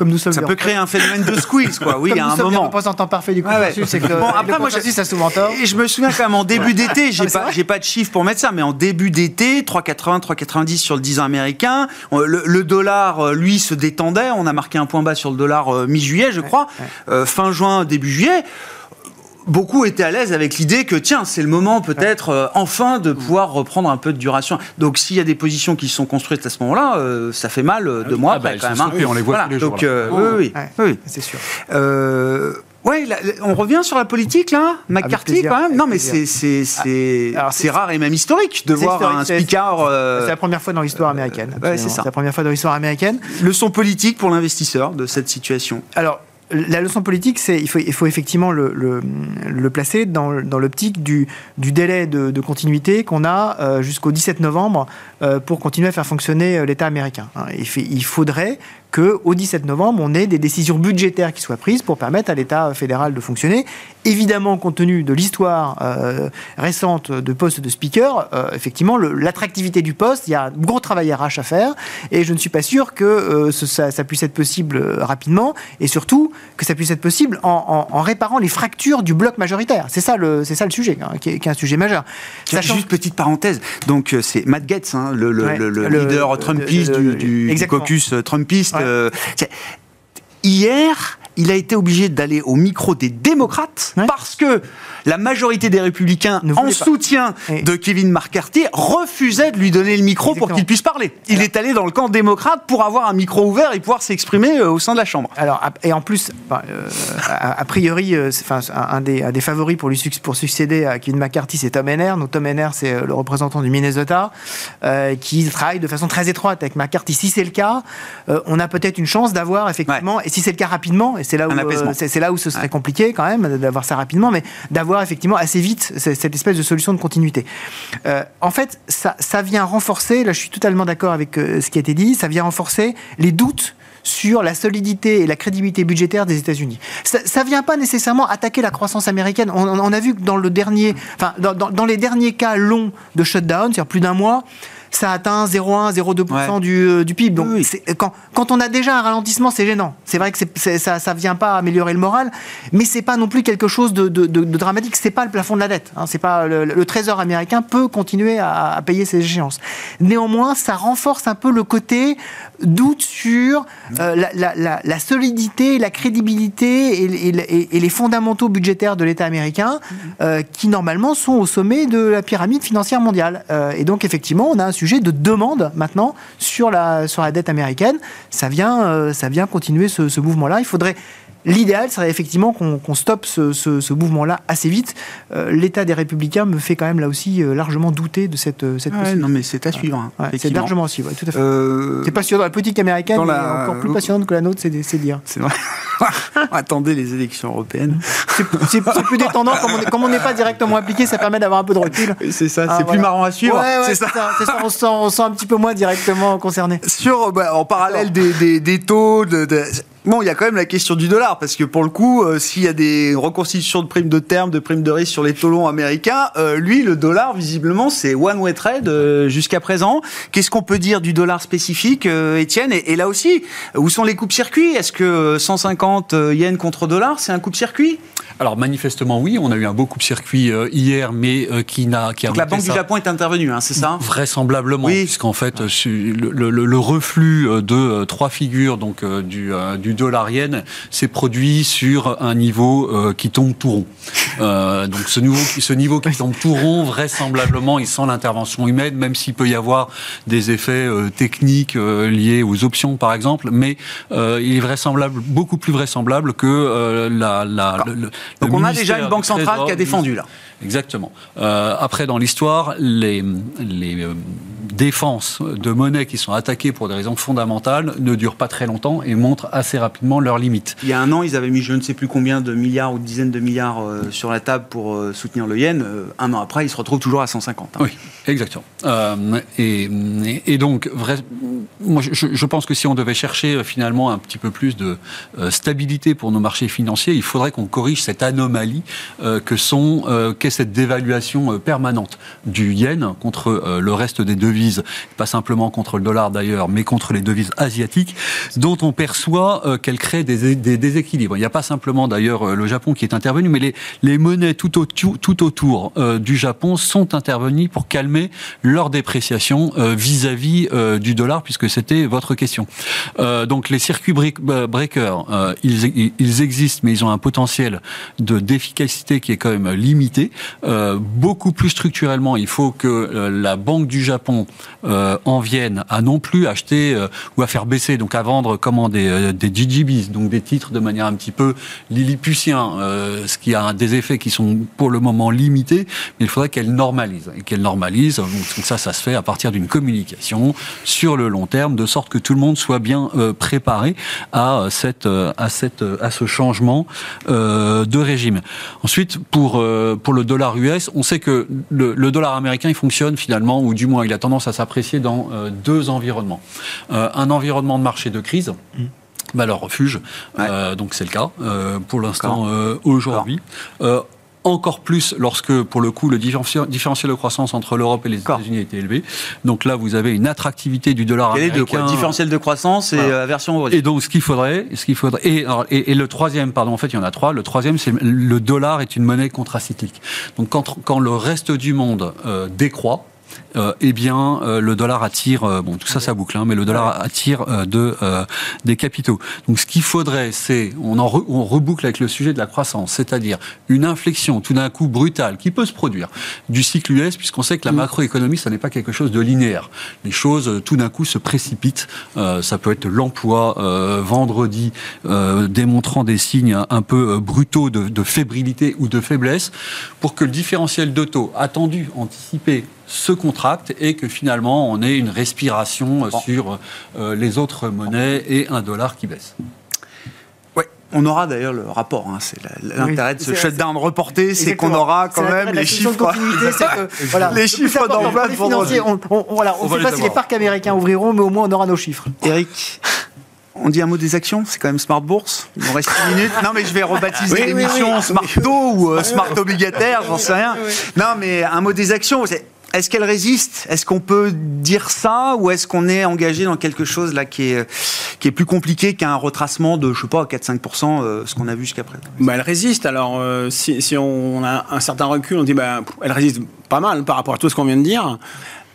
comme nous sommes. Ça peut créer un phénomène de squeeze, quoi. Oui, à un moment. représentant parfait du consensus, c'est que bon, après, moi, ça souvent tort. Et je me souviens quand même en début d'été, j'ai pas, j'ai pas de chiffres pour mettre ça, mais en début d'été, 3,80, 3,90 sur le 10 ans américain. Le, dollar, euh, lui, se détendait. On a marqué un point bas sur le dollar euh, mi-juillet, je crois. Euh, fin juin, début juillet beaucoup étaient à l'aise avec l'idée que tiens, c'est le moment peut-être euh, enfin de pouvoir reprendre un peu de duration. Donc s'il y a des positions qui sont construites à ce moment-là, euh, ça fait mal euh, de moi ah bah, quand même. Hein. on les voit tous les jours. Donc, oui, oui, c'est sûr. Ouais, on revient sur la politique là, McCarthy quand même. Non, mais c'est c'est ah, c'est rare et même historique de voir un speaker. C'est la première fois dans l'histoire américaine. c'est ça. C'est la première fois dans l'histoire américaine. Leçon politique pour l'investisseur de cette situation. Alors la leçon politique, c'est il faut, effectivement le, placer dans, l'optique du, délai de, continuité qu'on a euh, jusqu'au 17 novembre euh, pour continuer à faire fonctionner euh, l'État américain. Hein. Il faudrait qu'au 17 novembre, on ait des décisions budgétaires qui soient prises pour permettre à l'État fédéral de fonctionner. Évidemment, compte tenu de l'histoire euh, récente de poste de speaker, euh, effectivement, l'attractivité du poste, il y a un gros travail RH à faire, et je ne suis pas sûr que euh, ça, puisse être possible rapidement, et surtout que ça puisse être possible en, réparant les fractures du bloc majoritaire. C'est ça le, c'est ça le sujet, hein, qui, est, un sujet majeur. Juste petite parenthèse, donc c'est Matt Gaetz, hein, le, leader Trumpiste du, du, caucus Trumpiste. Hier, il a été obligé d'aller au micro des démocrates parce que la majorité des républicains, en soutien de Kevin McCarthy, refusaient de lui donner le micro pour qu'il puisse parler. Il est allé dans le camp démocrate pour avoir un micro ouvert et pouvoir s'exprimer euh, au sein de la Chambre. Alors, et en plus, euh, a, priori, euh, enfin, un, des, des, favoris pour, lui, pour succéder à Kevin McCarthy, c'est Tom Henner. Donc, Tom Henner, c'est le représentant du Minnesota, qui travaille de façon très étroite avec McCarthy. Si c'est le cas, on a peut-être une chance d'avoir effectivement, et si c'est le cas rapidement, et c'est là, où, c'est là où ce serait compliqué quand même d'avoir ça rapidement, mais d'avoir effectivement assez vite cette espèce de solution de continuité. Euh, en fait, ça, ça, vient renforcer, là je suis totalement d'accord avec euh, ce qui a été dit, ça vient renforcer les doutes sur la solidité et la crédibilité budgétaire des États-Unis. Ça ne vient pas nécessairement attaquer la croissance américaine. On, a vu que dans, le dernier, enfin, dans, dans les derniers cas longs de shutdown, c'est-à-dire plus d'un mois, ça atteint 0,1, 0,2% du, euh, du, PIB. Donc, quand, quand, on a déjà un ralentissement, c'est gênant. C'est vrai que ça ne vient pas améliorer le moral, mais c'est pas non plus quelque chose de, de, de, de dramatique. C'est pas le plafond de la dette. Hein. C'est pas le, Trésor américain peut continuer à, payer ses échéances. Néanmoins, ça renforce un peu le côté doute sur euh, la, la, la, solidité, la crédibilité et, et, les fondamentaux budgétaires de l'État américain, euh, qui normalement sont au sommet de la pyramide financière mondiale. et donc, effectivement, on a un sujet de demande maintenant sur la, sur la dette américaine. Ça vient, euh, ça vient continuer ce, mouvement-là. Il faudrait L'idéal serait effectivement qu'on stoppe ce, mouvement-là assez vite. Euh, l'état des Républicains me fait quand même là aussi euh, largement douter de cette, cette Non, mais c'est à suivre. Hein, c'est largement à suivre, tout à fait. C'est passionnant. La politique américaine est encore plus passionnante que la nôtre, c'est dire. C'est vrai. attendez les élections européennes. C'est plus détendant, comme on n'est pas directement impliqué, ça permet d'avoir un peu de recul. C'est ça, c'est ah, plus marrant à suivre. Ouais, c'est ça. On, se sent, un petit peu moins directement concerné. Sur, euh, bah, en parallèle des, taux. Bon, il y a quand même la question du dollar, parce que pour le coup, euh, s'il y a des reconstitutions de primes de terme, de primes de risque sur les taux longs américains, euh, lui, le dollar, visiblement, c'est one-way trade jusqu'à présent. Qu'est-ce qu'on peut dire du dollar spécifique, Étienne? Et, et, là aussi, où sont les coupes-circuits? Est-ce que 150 1,40 euh, yens contre dollar, c'est un coup de circuit alors manifestement oui, on a eu un beau coup de circuit euh, hier, mais euh, qui n'a qui a. Donc la Banque du Japon est intervenue, hein, c'est ça? Vraisemblablement, puisqu'en fait le, reflux de trois figures donc du, du dollar yen s'est produit sur un niveau qui tombe tout rond. donc ce niveau niveau qui tombe tout rond, vraisemblablement, il sent l'intervention humaine, même s'il peut y avoir des effets techniques liés aux options par exemple, mais il est vraisemblable beaucoup plus vraisemblable que euh, la, la, le- le- Donc on a déjà une banque centrale qui a défendu là. Exactement. Euh, après, dans l'histoire, les, les euh, défenses de monnaie qui sont attaquées pour des raisons fondamentales ne durent pas très longtemps et montrent assez rapidement leurs limites. Il y a un an, ils avaient mis je ne sais plus combien de milliards ou de dizaines de milliards euh, sur la table pour euh, soutenir le yen. Un an après, ils se retrouvent toujours à 150. hein. Oui, exactement. Et, et donc, vrai, moi, je, je pense que si on devait chercher finalement un petit peu plus de stabilité pour nos marchés financiers, il faudrait qu'on corrige cette anomalie que sont cette dévaluation euh, permanente du yen contre euh, le reste des devises, pas simplement contre le dollar d'ailleurs, mais contre les devises asiatiques, dont on perçoit euh, qu'elles créent des, déséquilibres. Il n'y a pas simplement d'ailleurs le Japon qui est intervenu, mais les, monnaies tout, au- tout autour du Japon sont intervenues pour calmer leur dépréciation vis-à-vis du dollar, puisque c'était votre question. Donc les circuits break- breakers, ils, existent, mais ils ont un potentiel de d'efficacité qui est quand même limité. Euh, beaucoup plus structurellement, il faut que euh, la Banque du Japon euh, en vienne à non plus acheter ou à faire baisser, donc à vendre comment des, des GGBs, donc des titres de manière un petit peu lilliputien, ce qui a des effets qui sont pour le moment limités, mais il faudrait qu'elle normalise. Et qu'elle normalise, donc ça, ça se fait à partir d'une communication sur le long terme, de sorte que tout le monde soit bien préparé à, cette, à, cette, à ce changement de régime. Ensuite, pour, pour le dollar US, on sait que le, le dollar américain, il fonctionne finalement, ou du moins il a tendance à s'apprécier dans euh, deux environnements. Euh, un environnement de marché de crise, bah, leur refuge, euh, donc c'est le cas pour l'instant aujourd'hui. Encore plus lorsque, pour le coup, le différentiel, de croissance entre l'Europe et les. États-Unis était élevé. Donc là, vous avez une attractivité du dollar a deux, américain. quoi. Différentiel de croissance et Voilà. euh, risque. Et donc, ce qu'il faudrait, ce qu'il faudrait, et, alors, et, et le troisième, pardon, en fait, il y en a trois. Le troisième, c'est le dollar est une monnaie contracyclique. Donc, quand, quand le reste du monde euh, décroît, euh, eh bien, euh, le dollar attire, euh, bon, tout ça, ça boucle, hein, mais le dollar attire de, des capitaux. Donc, ce qu'il faudrait, c'est, on, en re- on reboucle avec le sujet de la croissance, c'est-à-dire une inflexion tout d'un coup brutale qui peut se produire du cycle US, puisqu'on sait que la macroéconomie, ça n'est pas quelque chose de linéaire. Les choses, tout d'un coup, se précipitent. Ça peut être l'emploi vendredi, démontrant des signes un, peu brutaux de, de fébrilité ou de faiblesse, pour que le différentiel de taux attendu, anticipé, se contracte et que finalement on ait une respiration sur euh, les autres monnaies et un dollar qui baisse. Ouais. On aura d'ailleurs le rapport. hein. C'est l'intérêt de ce shutdown reporté, c'est qu'on aura quand même les chiffres. que, voilà, Les chiffres d'emploi de vendredi. On ne sait pas les si les parcs américains ouvriront, mais au moins on aura nos chiffres. Eric, on dit un mot des actions C'est quand même Smart Bourse Il nous reste 6 minutes. Non, mais je vais rebaptiser Oui, oui, l'émission oui. Smart Do ou euh, Smart Obligataire, j'en sais rien. Non, mais un mot des actions. Est-ce qu'elle résiste? Est-ce qu'on peut dire ça? Ou est-ce qu'on est engagé dans quelque chose là qui est, qui est plus compliqué qu'un retracement de, je sais pas, 4-5%, euh, ce qu'on a vu jusqu'à présent? Bah, elle résiste. Alors, euh, si, si on a un certain recul, on dit bah, elle résiste pas mal par rapport à tout ce qu'on vient de dire.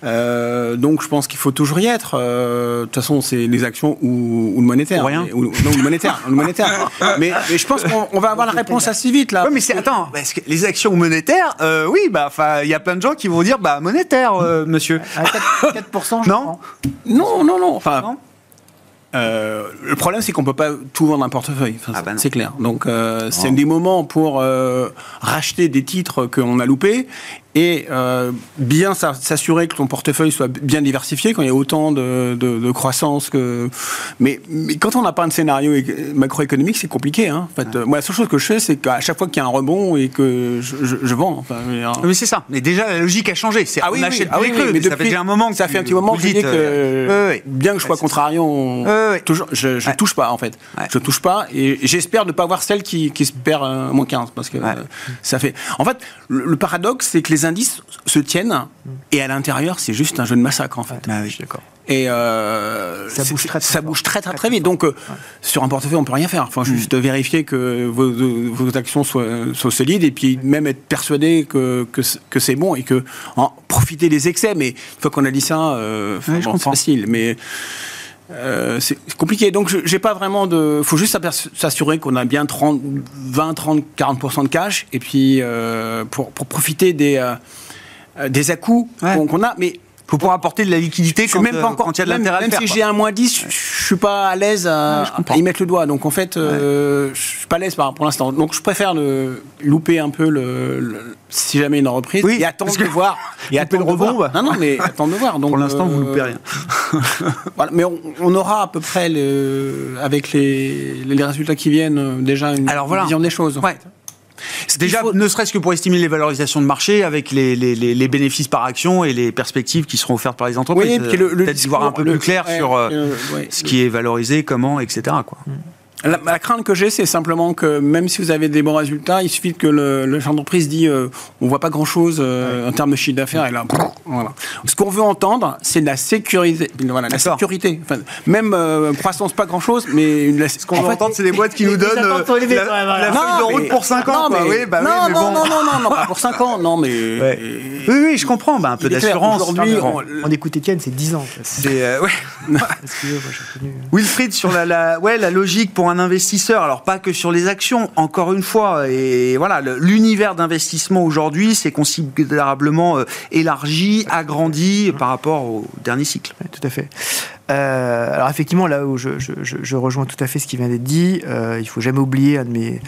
Euh, donc, je pense qu'il faut toujours y être. Euh, De toute façon, c'est les actions ou, ou le monétaire. Ou rien. Mais- ou- non, le monétaire. le monétaire. Mais, mais je pense qu'on on va avoir la réponse assez vite là. Ouais, mais c'est attends, parce que les actions monétaires, euh, oui, bah, enfin, il y a plein de gens qui vont dire, bah, monétaire, euh, monsieur. À 4%, 4% je Non. crois. Non, non, non. Enfin, Non euh, le problème, c'est qu'on peut pas tout vendre un portefeuille. Enfin, Ah bah c'est clair. Donc, euh, c'est des moments pour euh, racheter des titres qu'on a loupés et euh, bien s'assurer que ton portefeuille soit bien diversifié quand il y a autant de, de, croissance que. Mais, mais, quand on n'a pas un scénario macroéconomique, c'est compliqué. Hein. En fait, moi, la seule chose que je fais, c'est qu'à chaque fois qu'il y a un rebond et que je, je, vends. Enfin, mais c'est ça. Mais déjà, la logique a changé. C'est ah oui, on achète ah oui, mais ça fait déjà un moment. ça fait un petit moment que je dis que euh, bien que je sois contrariant, toujours, je, ne touche pas en fait. Je touche pas et j'espère ne pas avoir celle qui, qui se perd à moins 15 parce que ça fait. En fait, le, paradoxe, c'est que les indices se tiennent et à l'intérieur, c'est juste un jeu de massacre en fait. Ah oui, d'accord. Et euh, ça bouge très, ça bouge très, très, très, vite. Donc, euh, sur un portefeuille, on peut rien faire. Il faut juste mm. vérifier que vos, vos actions soient, soient, solides et puis même être persuadé que, que, que c'est bon et que en, profiter des excès. Mais une fois qu'on a dit ça, euh, c'est facile. Mais euh, c'est compliqué. Donc, j'ai pas vraiment de. faut juste s'assurer qu'on a bien 30, 20, 30, 40% de cash. Et puis, euh, pour, pour, profiter des, euh, des à-coups qu'on a. Mais faut pouvoir apporter de la liquidité quand, même pas encore, il y a de l'intérêt Même, si j'ai un moins 10, je, suis pas à l'aise à, y mettre le doigt. Donc en fait, euh, je suis pas à l'aise pour l'instant. Donc je préfère le, louper un peu le, si jamais une reprise oui, et attendre de voir. Et attendre le rebond. Non, non, mais attendre de voir. Donc, pour l'instant, vous loupez rien. voilà, mais on, aura à peu près, le, avec les, les résultats qui viennent, euh, déjà une, Alors, voilà. vision des choses. ouais. Déjà, ne serait-ce que pour estimer les valorisations de marché avec les, les, les, bénéfices par action et les perspectives qui seront offertes par les entreprises. Oui, peut-être voir un peu plus clair sur euh, ce qui est valorisé, comment, etc. Quoi. La, crainte que j'ai, c'est simplement que même si vous avez des bons résultats, il suffit que le, le d'entreprise dit euh, on voit pas grand chose euh, en termes de chiffre d'affaires et là, voilà. Ce qu'on veut entendre, c'est la sécurité. Voilà, la sécurité. Enfin, même euh, croissance, pas grand chose, mais ce qu'on veut entendre, c'est des boîtes qui nous donnent la, feuille de route pour 5 ans. Non, mais, bah, non, non, non, non, non, pas pour 5 ans, non, mais. Oui, oui, je comprends, bah, un peu d'assurance. Aujourd'hui, on, on, écoute Étienne, c'est 10 ans. C'est ouais. Wilfried sur la, la, ouais, la logique pour un investisseur, alors pas que sur les actions, encore une fois, et voilà, l'univers d'investissement aujourd'hui s'est considérablement euh, élargi, agrandi par rapport au dernier cycle. tout à fait. Euh, alors effectivement, là où je, je, je, rejoins tout à fait ce qui vient d'être dit, euh, il faut jamais oublier un de mes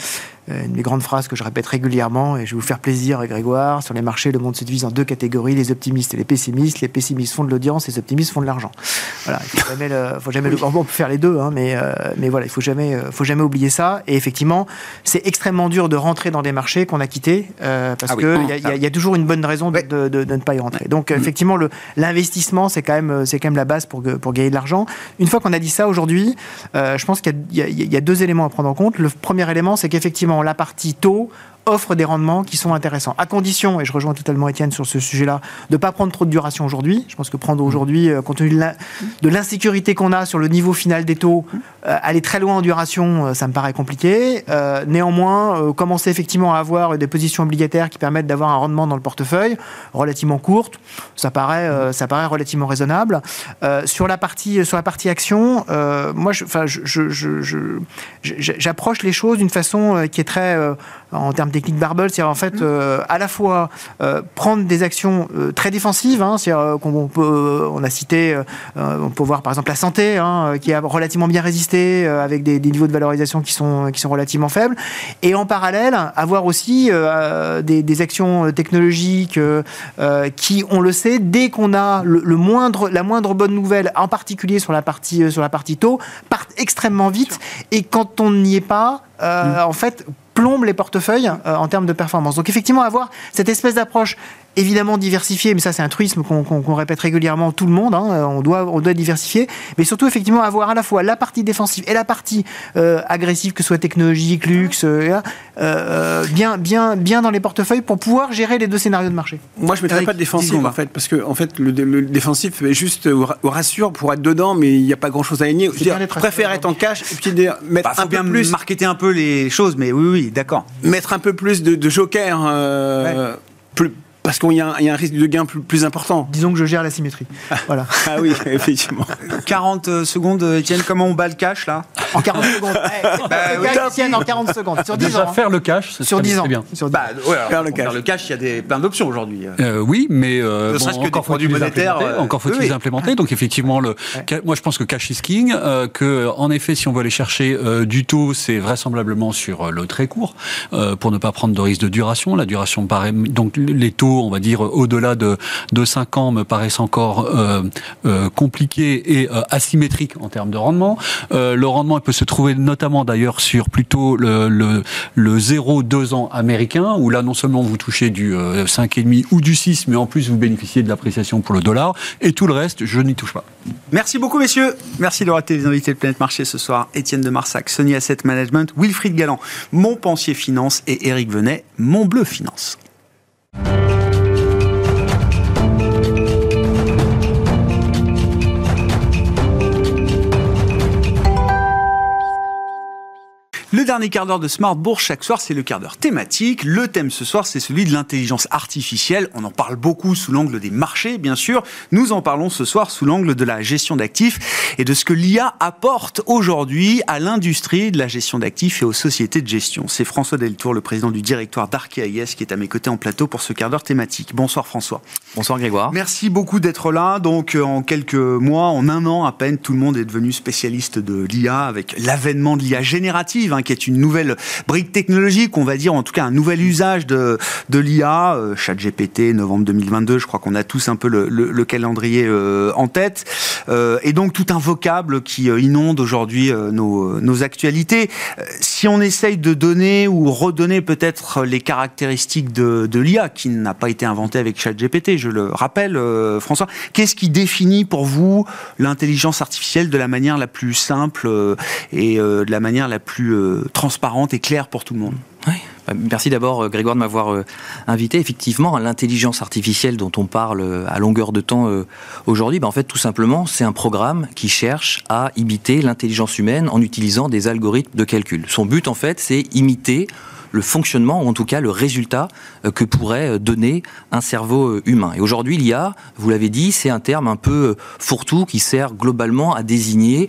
euh, une des grandes phrases que je répète régulièrement, et je vais vous faire plaisir, Grégoire. Sur les marchés, le monde se divise en deux catégories les optimistes et les pessimistes. Les pessimistes font de l'audience, les optimistes font de l'argent. Voilà, il faut jamais, le, faut jamais le, on peut faire les deux, hein, mais, euh, mais voilà, il faut jamais, faut jamais oublier ça. Et effectivement, c'est extrêmement dur de rentrer dans des marchés qu'on a quittés parce ah qu'il y, y, a toujours une bonne raison de, de, de, ne pas y rentrer. Donc, effectivement, l'investissement, c'est quand même, quand même la base pour, pour gagner de l'argent. Une fois qu'on a dit ça aujourd'hui, je pense qu'il y, y, a deux éléments à prendre en compte. Le premier élément, c'est qu'effectivement, la partie taux offre des rendements qui sont intéressants. À condition, et je rejoins totalement Étienne sur ce sujet-là, de ne pas prendre trop de duration aujourd'hui. Je pense que prendre aujourd'hui, euh, compte tenu de l'insécurité qu'on a sur le niveau final des taux, euh, aller très loin en duration, euh, ça me paraît compliqué. néanmoins, commencer effectivement à avoir des positions obligataires qui permettent d'avoir un rendement dans le portefeuille relativement courte, ça paraît, ça paraît relativement raisonnable. sur, la partie, sur la partie action, moi, j'approche je, les choses d'une façon qui est très, en termes techniques barbel, c'est-à-dire en fait mmh. euh, à la fois euh, prendre des actions euh, très défensives, hein, c'est-à-dire qu'on peut, on a cité, on peut voir par exemple la santé, hein, qui a relativement bien résisté avec des, niveaux de valorisation qui sont qui sont relativement faibles, et en parallèle avoir aussi des, actions technologiques qui, on le sait, dès qu'on a le, moindre la moindre bonne nouvelle, en particulier sur la partie sur la partie taux, partent extrêmement vite, et quand on n'y est pas, mmh. en fait plombe les portefeuilles euh, en termes de performance. Donc effectivement, avoir cette espèce d'approche évidemment diversifier, mais ça c'est un truisme qu'on répète régulièrement tout le monde, hein, euh, on, doit, on doit diversifier, mais surtout effectivement avoir à la fois la partie défensive et la partie euh, agressive, que ce soit technologique, luxe, euh, bien, bien, bien dans les portefeuilles pour pouvoir gérer les deux scénarios de marché. Moi je ne mettrais pas de défensive en fait, parce que en fait, le, défensif est juste au, rassure pour être dedans, mais il n'y a pas grand chose à gagner. Je préfère être en cash et puis mettre bah, un peu plus. marketer un peu les choses, mais oui, oui, d'accord. Mettre un peu plus de, de joker. plus, parce qu'il y, a un risque de gain plus, important. Disons que je gère la symétrie. voilà. ah oui, effectivement. 40 euh, secondes, Étienne, comment on bat le cash là? En 40 secondes. bah, en 40 secondes. Sur 10 Déjà, ans. faire le cash, sur 10 ans. bien. Bah, faire, le cash. le cash, il y a des, plein d'options aujourd'hui. Euh, oui, mais euh, bon, encore faut-il monétaires. Encore faut-il les implémenter. Donc effectivement, le, moi je pense que cash is king. que en effet, si on veut aller chercher du taux, c'est vraisemblablement sur le très court pour ne pas prendre de risque de duration. La duration paraît donc les taux on va dire au-delà de, de 5 ans, me paraissent encore euh, euh, compliqués et euh, asymétriques en termes de rendement. le rendement peut se trouver notamment d'ailleurs sur plutôt le 0-2 ans américain, où là non seulement vous touchez du 5,5 ou du 6, mais en plus vous bénéficiez de l'appréciation pour le dollar, et tout le reste, je n'y touche pas. Merci beaucoup messieurs, merci d'avoir été les invités de Planète Marché ce soir, Étienne de Marsac, Sony Asset Management, Wilfried Galland, Montpensier Finance et Eric Venet, Montbleu Finance. Dernier quart d'heure de Smart Bourse chaque soir, c'est le quart d'heure thématique. Le thème ce soir, c'est celui de l'intelligence artificielle. On en parle beaucoup sous l'angle des marchés, bien sûr. Nous en parlons ce soir sous l'angle de la gestion d'actifs et de ce que l'IA apporte aujourd'hui à l'industrie de la gestion d'actifs et aux sociétés de gestion. C'est François Deltour, le président du directoire d'Arkeaïs, qui est à mes côtés en plateau pour ce quart d'heure thématique. Bonsoir François. Bonsoir Grégoire. Merci beaucoup d'être là. Donc euh, en quelques mois, en un an à peine, tout le monde est devenu spécialiste de l'IA avec l'avènement de l'IA générative. Hein, qui est une nouvelle brique technologique, on va dire, en tout cas un nouvel usage de, de l'IA. Euh, ChatGPT, novembre 2022, je crois qu'on a tous un peu le, le, calendrier euh, en tête. Euh, et donc tout un vocable qui euh, inonde aujourd'hui nos, actualités. Si on essaye de donner ou redonner peut-être les caractéristiques de, de l'IA, qui n'a pas été inventée avec ChatGPT, je le rappelle, François, qu'est-ce qui définit pour vous l'intelligence artificielle de la manière la plus simple et de la manière la plus transparente et claire pour tout le monde. Bah, merci d'abord euh, Grégoire de m'avoir euh, invité. Effectivement, l'intelligence artificielle dont on parle euh, à longueur de temps aujourd'hui, bah, en fait tout simplement c'est un programme qui cherche à imiter l'intelligence humaine en utilisant des algorithmes de calcul. Son but en fait c'est imiter le fonctionnement, ou en tout cas le résultat que pourrait donner un cerveau humain. Et aujourd'hui, l'IA, vous l'avez dit, c'est un terme un peu fourre-tout qui sert globalement à désigner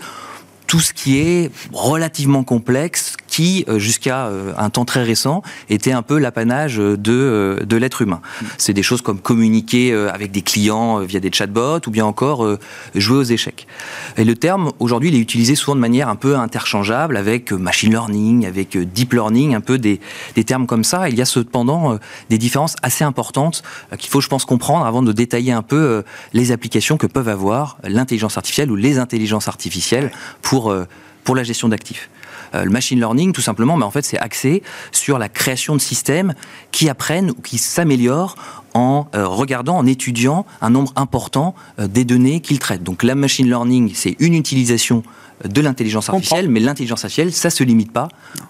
tout ce qui est relativement complexe, qui, euh, jusqu'à euh, un temps très récent, était un peu l'apanage de, euh, de l'être humain. C'est des choses comme communiquer avec des clients via des chatbots ou bien encore jouer aux échecs. Et le terme, aujourd'hui, il est utilisé souvent de manière un peu interchangeable avec machine learning, avec deep learning, un peu des, des termes comme ça. Il y a cependant des différences assez importantes qu'il faut, je pense, comprendre avant de détailler un peu les applications que peuvent avoir l'intelligence artificielle ou les intelligences artificielles pour, pour la gestion d'actifs. Euh, le machine learning, tout simplement, mais en fait, c'est axé sur la création de systèmes qui apprennent ou qui s'améliorent en euh, regardant, en étudiant un nombre important euh, des données qu'ils traitent. Donc la machine learning, c'est une utilisation de l'intelligence artificielle, mais l'intelligence artificielle, ça se limite pas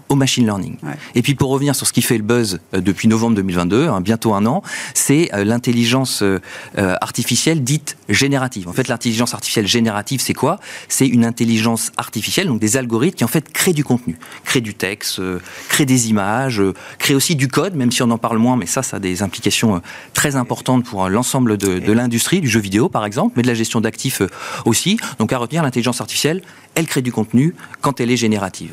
au machine learning. Et puis pour revenir sur ce qui fait le buzz euh, depuis novembre 2022, hein, bientôt un an, c'est euh, l'intelligence euh, artificielle dite générative. En fait, l'intelligence artificielle générative, c'est quoi? C'est une intelligence artificielle, donc des algorithmes qui en fait créent du contenu, créent du texte, créent des images, créent aussi du code, même si on en parle moins, mais ça, ça a des implications très importantes pour l'ensemble de, de l'industrie, du jeu vidéo par exemple, mais de la gestion d'actifs aussi. Donc à retenir, l'intelligence artificielle, elle crée du contenu quand elle est générative.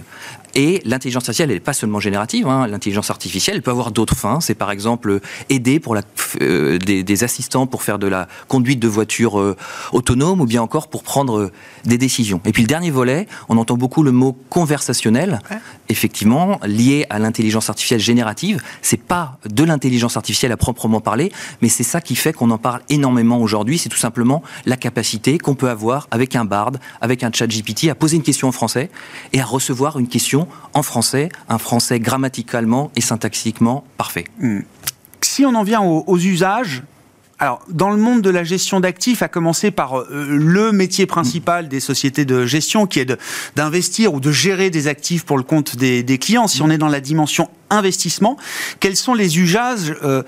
Et l'intelligence artificielle, elle n'est pas seulement générative. Hein. L'intelligence artificielle, elle peut avoir d'autres fins. C'est par exemple aider pour la, euh, des, assistants pour faire de la conduite de voitures euh, autonomes ou bien encore pour prendre euh, des décisions. Et puis le dernier volet, on entend beaucoup le mot conversationnel. Effectivement, lié à l'intelligence artificielle générative. C'est pas de l'intelligence artificielle à proprement parler, mais c'est ça qui fait qu'on en parle énormément aujourd'hui. C'est tout simplement la capacité qu'on peut avoir avec un Bard, avec un chat GPT, à poser une question en français et à recevoir une question en français, un français grammaticalement et syntaxiquement parfait. Hmm. Si on en vient aux, usages, alors, dans le monde de la gestion d'actifs, à commencer par euh, le métier principal des sociétés de gestion, qui est d'investir ou de gérer des actifs pour le compte des, clients. Si on est dans la dimension investissement, quels sont les usages euh,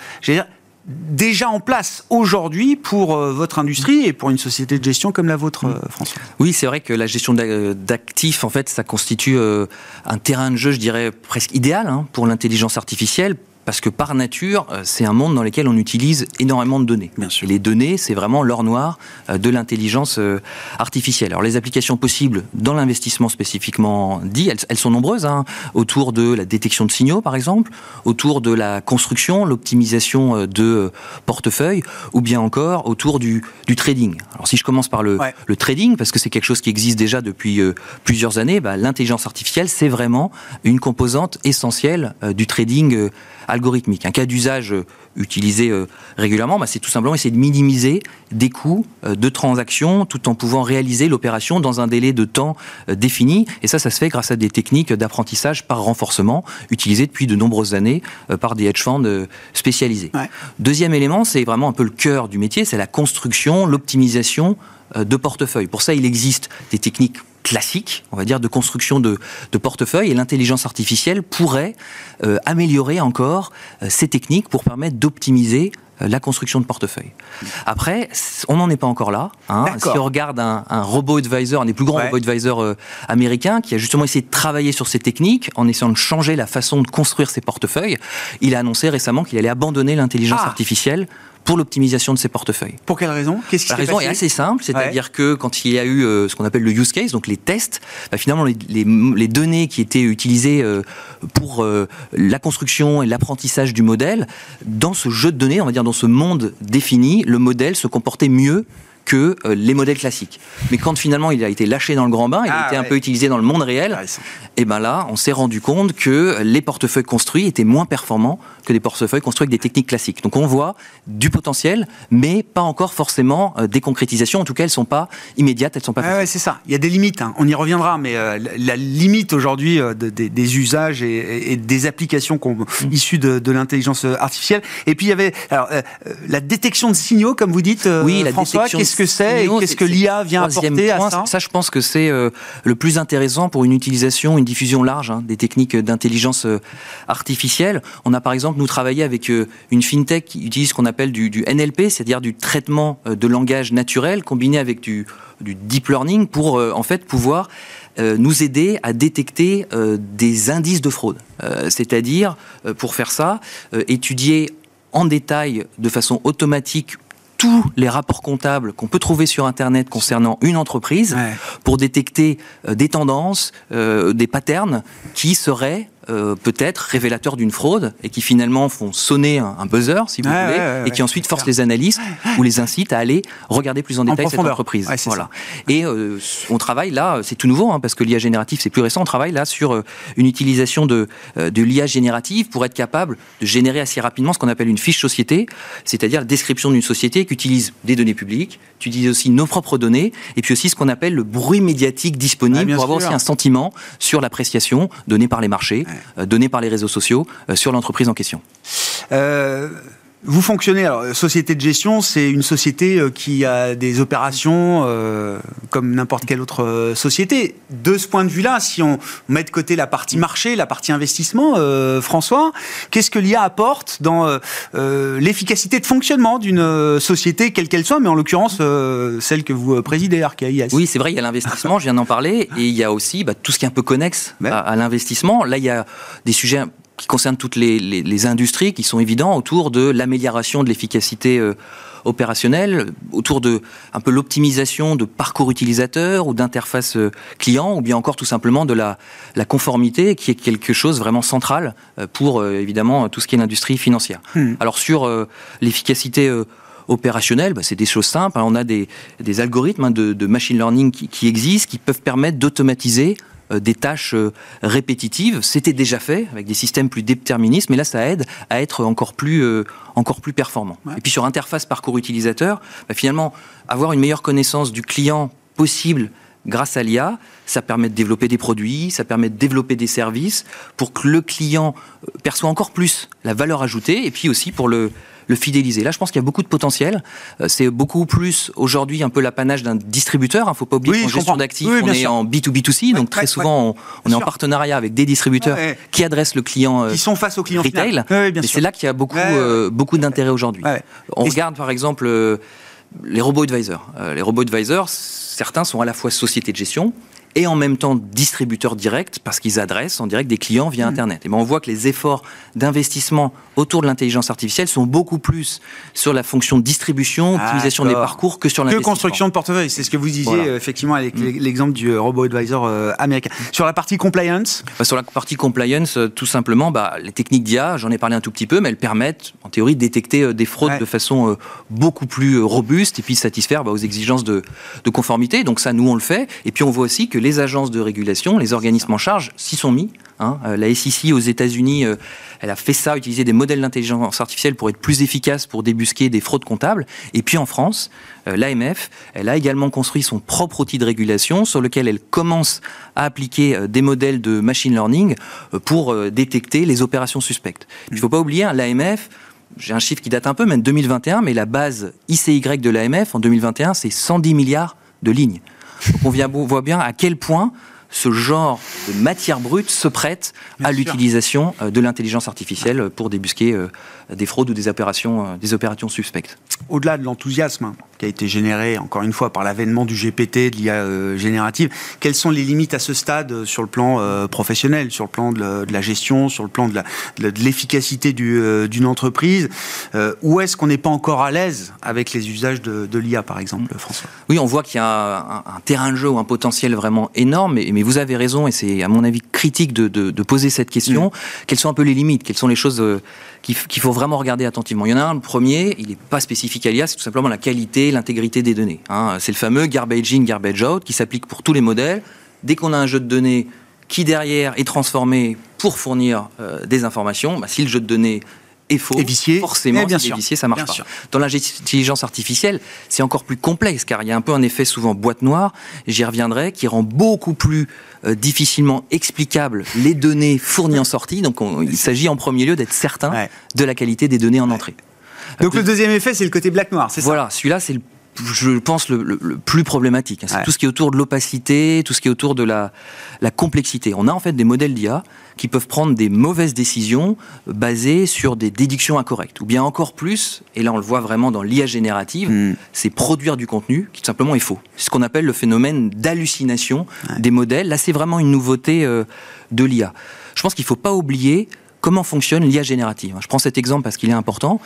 déjà en place aujourd'hui pour euh, votre industrie et pour une société de gestion comme la vôtre, euh, François. Oui, c'est vrai que la gestion d'actifs, en fait, ça constitue euh, un terrain de jeu, je dirais, presque idéal hein, pour l'intelligence artificielle parce que par nature, euh, c'est un monde dans lequel on utilise énormément de données. Bien sûr. Et les données, c'est vraiment l'or noir euh, de l'intelligence euh, artificielle. Alors les applications possibles dans l'investissement spécifiquement dit, elles, sont nombreuses, hein, autour de la détection de signaux par exemple, autour de la construction, l'optimisation de portefeuilles, ou bien encore autour du, du trading. Alors si je commence par le, le trading, parce que c'est quelque chose qui existe déjà depuis plusieurs années, bah, l'intelligence artificielle, c'est vraiment une composante essentielle du trading algorithmique. Un cas d'usage utilisé régulièrement, bah, c'est tout simplement essayer de minimiser des coûts de transaction tout en pouvant réaliser l'opération dans un délai de temps défini. Et ça, ça se fait grâce à des techniques d'apprentissage par renforcement utilisées depuis de nombreuses années par des hedge funds spécialisés. Deuxième élément, c'est vraiment un peu le cœur du métier, c'est la construction, l'optimisation de portefeuille. Pour ça, il existe des techniques classiques, on va dire, de construction de, de portefeuille, et l'intelligence artificielle pourrait euh, améliorer encore euh, ces techniques pour permettre d'optimiser euh, la construction de portefeuille. Après, on n'en est pas encore là. Hein. Si on regarde un, un robot advisor, un des plus grands robots advisors américains, qui a justement essayé de travailler sur ces techniques en essayant de changer la façon de construire ses portefeuilles, il a annoncé récemment qu'il allait abandonner l'intelligence ah. artificielle pour l'optimisation de ses portefeuilles. Pour quelle raison? Qu'est-ce qui La raison est assez simple, c'est-à-dire que quand il y a eu euh, ce qu'on appelle le use case, donc les tests, bah, finalement les, les, données qui étaient utilisées euh, pour euh, la construction et l'apprentissage du modèle, dans ce jeu de données, on va dire dans ce monde défini, le modèle se comportait mieux que les modèles classiques. Mais quand finalement il a été lâché dans le grand bain, il a ah été un peu utilisé dans le monde réel, et ben là, on s'est rendu compte que les portefeuilles construits étaient moins performants que des portefeuilles construits avec des techniques classiques. Donc on voit du potentiel, mais pas encore forcément euh, des concrétisations. En tout cas, elles sont pas immédiates, elles sont pas. ouais, c'est ça. Il y a des limites. Hein. On y reviendra, mais euh, la limite aujourd'hui des usages et, des applications mmh. issues de, l'intelligence artificielle. Et puis il y avait alors, la détection de signaux, comme vous dites, oui, la François que c'est et qu'est-ce que l'IA vient apporter à ça? Ça, je pense que c'est euh, le plus intéressant pour une utilisation, une diffusion large hein, des techniques d'intelligence euh, artificielle. On a par exemple, nous travaillé avec euh, une fintech qui utilise ce qu'on appelle du, NLP, c'est-à-dire du traitement de langage naturel combiné avec du, du deep learning pour en fait pouvoir nous aider à détecter des indices de fraude. C'est-à-dire, pour faire ça, étudier en détail, de façon automatique tous les rapports comptables qu'on peut trouver sur Internet concernant une entreprise pour détecter euh, des tendances, euh, des patterns qui seraient euh, peut-être révélateurs d'une fraude et qui finalement font sonner un, buzzer, si vous voulez, et qui ensuite forcent les analystes ou les incitent à aller regarder plus en détail cette entreprise. voilà. Et euh, on travaille là, c'est tout nouveau, hein, parce que l'IA générative c'est plus récent, on travaille là sur euh, une utilisation de, de l'IA générative pour être capable de générer assez rapidement ce qu'on appelle une fiche société, c'est-à-dire la description d'une société qui utilise des données publiques, tu utilises aussi nos propres données, et puis aussi ce qu'on appelle le bruit médiatique disponible pour avoir aussi un sentiment sur l'appréciation donnée par les marchés. Euh, donnés par les réseaux sociaux euh, sur l'entreprise en question. Euh, vous fonctionnez, alors, société de gestion, c'est une société euh, qui a des opérations euh, comme n'importe quelle autre euh, société. De ce point de vue-là, si on met de côté la partie marché, la partie investissement, François, qu'est-ce que l'IA apporte dans l'efficacité de fonctionnement d'une société, quelle qu'elle soit, mais en l'occurrence celle que vous présidez, Arcaïs Oui, c'est vrai, il y a l'investissement, je viens d'en parler, et il y a aussi bah, tout ce qui est un peu connexe à, à l'investissement. Là, il y a des sujets qui concerne toutes les, industries qui sont évidents autour de l'amélioration de l'efficacité euh, opérationnelle, autour de un peu l'optimisation de parcours utilisateur ou d'interface euh, client, ou bien encore tout simplement de la, conformité, qui est quelque chose vraiment central euh, pour évidemment tout ce qui est l'industrie financière. Hmm. Alors sur l'efficacité opérationnelle, bah, c'est des choses simples. Hein. On a des, algorithmes hein, de, machine learning qui, qui, existent, qui peuvent permettre d'automatiser euh, des tâches euh, répétitives. C'était déjà fait avec des systèmes plus déterministes, mais là, ça aide à être encore plus, euh, encore plus performant. Et puis sur interface parcours utilisateur, bah, finalement, avoir une meilleure connaissance du client possible grâce à l'IA, ça permet de développer des produits, ça permet de développer des services pour que le client perçoit encore plus la valeur ajoutée et puis aussi pour le, le fidéliser. Là, je pense qu'il y a beaucoup de potentiel. Euh, c'est beaucoup plus aujourd'hui un peu l'apanage d'un distributeur. Il hein. ne faut pas oublier qu'en gestion d'actifs, on est en B2B2C, donc très souvent on, est en partenariat avec des distributeurs qui adressent le client qui sont face au client retail. Et c'est là qu'il y a beaucoup, euh, beaucoup d'intérêt aujourd'hui. On regarde par exemple euh, les robots advisors. les robots advisors, certains sont à la fois sociétés de gestion, et en même temps distributeurs directs parce qu'ils adressent en direct des clients via mmh. Internet. Et ben on voit que les efforts d'investissement autour de l'intelligence artificielle sont beaucoup plus sur la fonction de distribution, optimisation des parcours que sur l'investissement. Que construction de portefeuille, c'est ce que vous disiez effectivement avec mmh. l'exemple du euh, robot advisor euh, américain. Sur la partie compliance? Bah, Sur la partie compliance, euh, tout simplement, bah, les techniques d'IA, j'en ai parlé un tout petit peu, mais elles permettent en théorie de détecter des fraudes de façon beaucoup plus robuste et puis satisfaire bah, aux exigences de, de conformité. Donc ça, nous, on le fait. Et puis on voit aussi que les agences de régulation, les organismes en charge, s'y sont mis. Hein. Euh, la SEC aux États-Unis, euh, elle a fait ça, utiliser des modèles d'intelligence artificielle pour être plus efficace pour débusquer des fraudes comptables. Et puis en France, euh, l'AMF, elle a également construit son propre outil de régulation sur lequel elle commence à appliquer des modèles de machine learning pour détecter les opérations suspectes. Il ne faut pas oublier, hein, l'AMF, j'ai un chiffre qui date un peu, même 2021, mais la base ICY de l'AMF en 2021, c'est 110 milliards de lignes. Donc on voit bien à quel point ce genre de matière brute se prête à l'utilisation euh, de l'intelligence artificielle pour débusquer euh, des fraudes ou des opérations, euh, des opérations suspectes. Au-delà de l'enthousiasme hein, qui a été généré, encore une fois, par l'avènement du GPT, de l'IA générative, quelles sont les limites à ce stade sur le plan professionnel, sur le plan de la, gestion, sur le plan de l'efficacité d'une entreprise Où est-ce qu'on n'est pas encore à l'aise avec les usages de, l'IA, par exemple, François? Oui, on voit qu'il y a un, terrain de jeu ou un potentiel vraiment énorme, mais, mais vous avez raison, et c'est à mon avis critique de, poser cette question. Mm. Quelles sont un peu les limites? Quelles sont les choses euh, qu'il faut vraiment regarder attentivement Il y en a un, le premier, il n'est pas spécifique à l'IA, c'est tout simplement la qualité, l'intégrité des données. Hein. C'est le fameux garbage in, garbage out qui s'applique pour tous les modèles. Dès qu'on a un jeu de données qui derrière est transformé pour fournir euh, des informations, bah, si le jeu de données est faux, forcément, bien sûr. vicié, ça marche pas. Dans l'intelligence artificielle, c'est encore plus complexe, car il y a un peu un effet souvent boîte noire, j'y reviendrai, qui rend beaucoup plus euh, difficilement explicable les données fournies en sortie. Donc il s'agit en premier lieu d'être certain de la qualité des données en entrée. Donc le deuxième effet, c'est le côté black noir, c'est ça? Voilà, celui-là, c'est le je pense, le, plus problématique. C'est tout ce qui est autour de l'opacité, tout ce qui est autour de la, complexité. On a en fait des modèles d'IA qui peuvent prendre des mauvaises décisions basées sur des déductions incorrectes. Ou bien encore plus, et là on le voit vraiment dans l'IA générative, hmm. c'est produire du contenu qui tout simplement est faux. C'est ce qu'on appelle le phénomène d'hallucination des modèles. Là c'est vraiment une nouveauté euh, de l'IA. Je pense qu'il ne faut pas oublier comment fonctionne l'IA générative. Je prends cet exemple parce qu'il est important.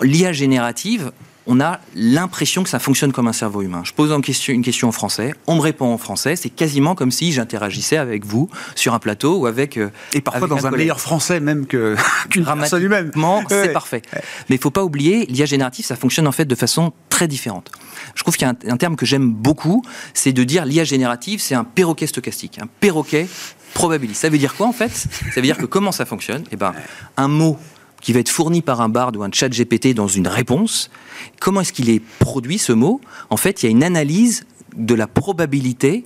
L'IA générative, on a l'impression que ça fonctionne comme un cerveau humain. Je pose une question, une question en français, on me répond en français, c'est quasiment comme si j'interagissais avec vous sur un plateau ou avec. Euh, Et parfois dans un, meilleur français même qu'une personne humaine. C'est parfait. Mais il faut pas oublier, l'IA générative, ça fonctionne en fait de façon très différente. Je trouve qu'il y a un, terme que j'aime beaucoup, c'est de dire l'IA générative, c'est un perroquet stochastique, un perroquet probabiliste. Ça veut dire quoi en fait? Ça veut dire que comment ça fonctionne? Eh ben, un mot qui va être fourni par un bard ou un chat GPT dans une réponse. Comment est-ce qu'il est produit ce mot? En fait, il y a une analyse de la probabilité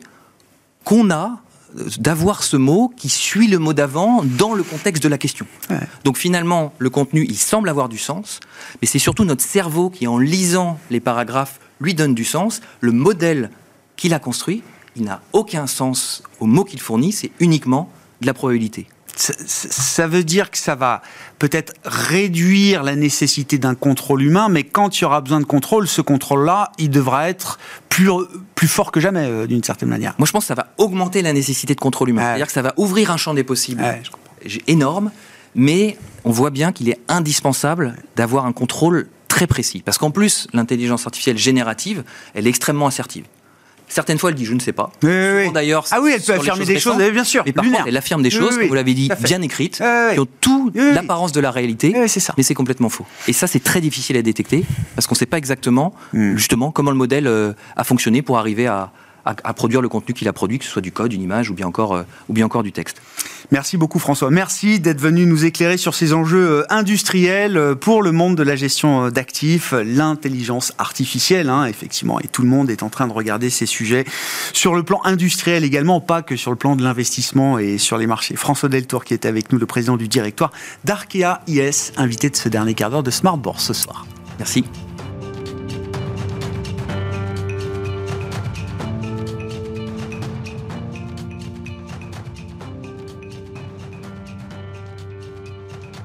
qu'on a euh, d'avoir ce mot qui suit le mot d'avant dans le contexte de la question. Donc finalement, le contenu, il semble avoir du sens, mais c'est surtout notre cerveau qui, en lisant les paragraphes, lui donne du sens. Le modèle qu'il a construit, il n'a aucun sens au mot qu'il fournit, c'est uniquement de la probabilité ça veut dire que ça va peut-être réduire la nécessité d'un contrôle humain, mais quand il y aura besoin de contrôle, ce contrôle-là, il devra être plus, plus fort que jamais, euh, d'une certaine manière. Moi, je pense que ça va augmenter la nécessité de contrôle humain. C'est-à-dire que ça va ouvrir un champ des possibles énorme, mais on voit bien qu'il est indispensable d'avoir un contrôle très précis. Parce qu'en plus, l'intelligence artificielle générative, elle est extrêmement assertive. Certaines fois, elle dit je ne sais pas. D'ailleurs, ah oui, elle peut affirmer des choses, bien sûr. Mais par contre, elle affirme des choses, comme vous l'avez dit, bien écrites, qui ont tout l'apparence de la réalité, mais c'est complètement faux. Et ça, c'est très difficile à détecter parce qu'on ne sait pas exactement, hmm. justement, comment le modèle euh, a fonctionné pour arriver à, à, produire le contenu qu'il a produit, que ce soit du code, une image ou bien encore, euh, ou bien encore du texte. Merci beaucoup François. Merci d'être venu nous éclairer sur ces enjeux euh, industriels euh, pour le monde de la gestion d'actifs, l'intelligence artificielle, hein, effectivement. Et tout le monde est en train de regarder ces sujets sur le plan industriel également, pas que sur le plan de l'investissement et sur les marchés. François Deltour qui est avec nous, le président du directoire d'Arkea IS, invité de ce dernier quart d'heure de Smart Bourse ce soir. Merci.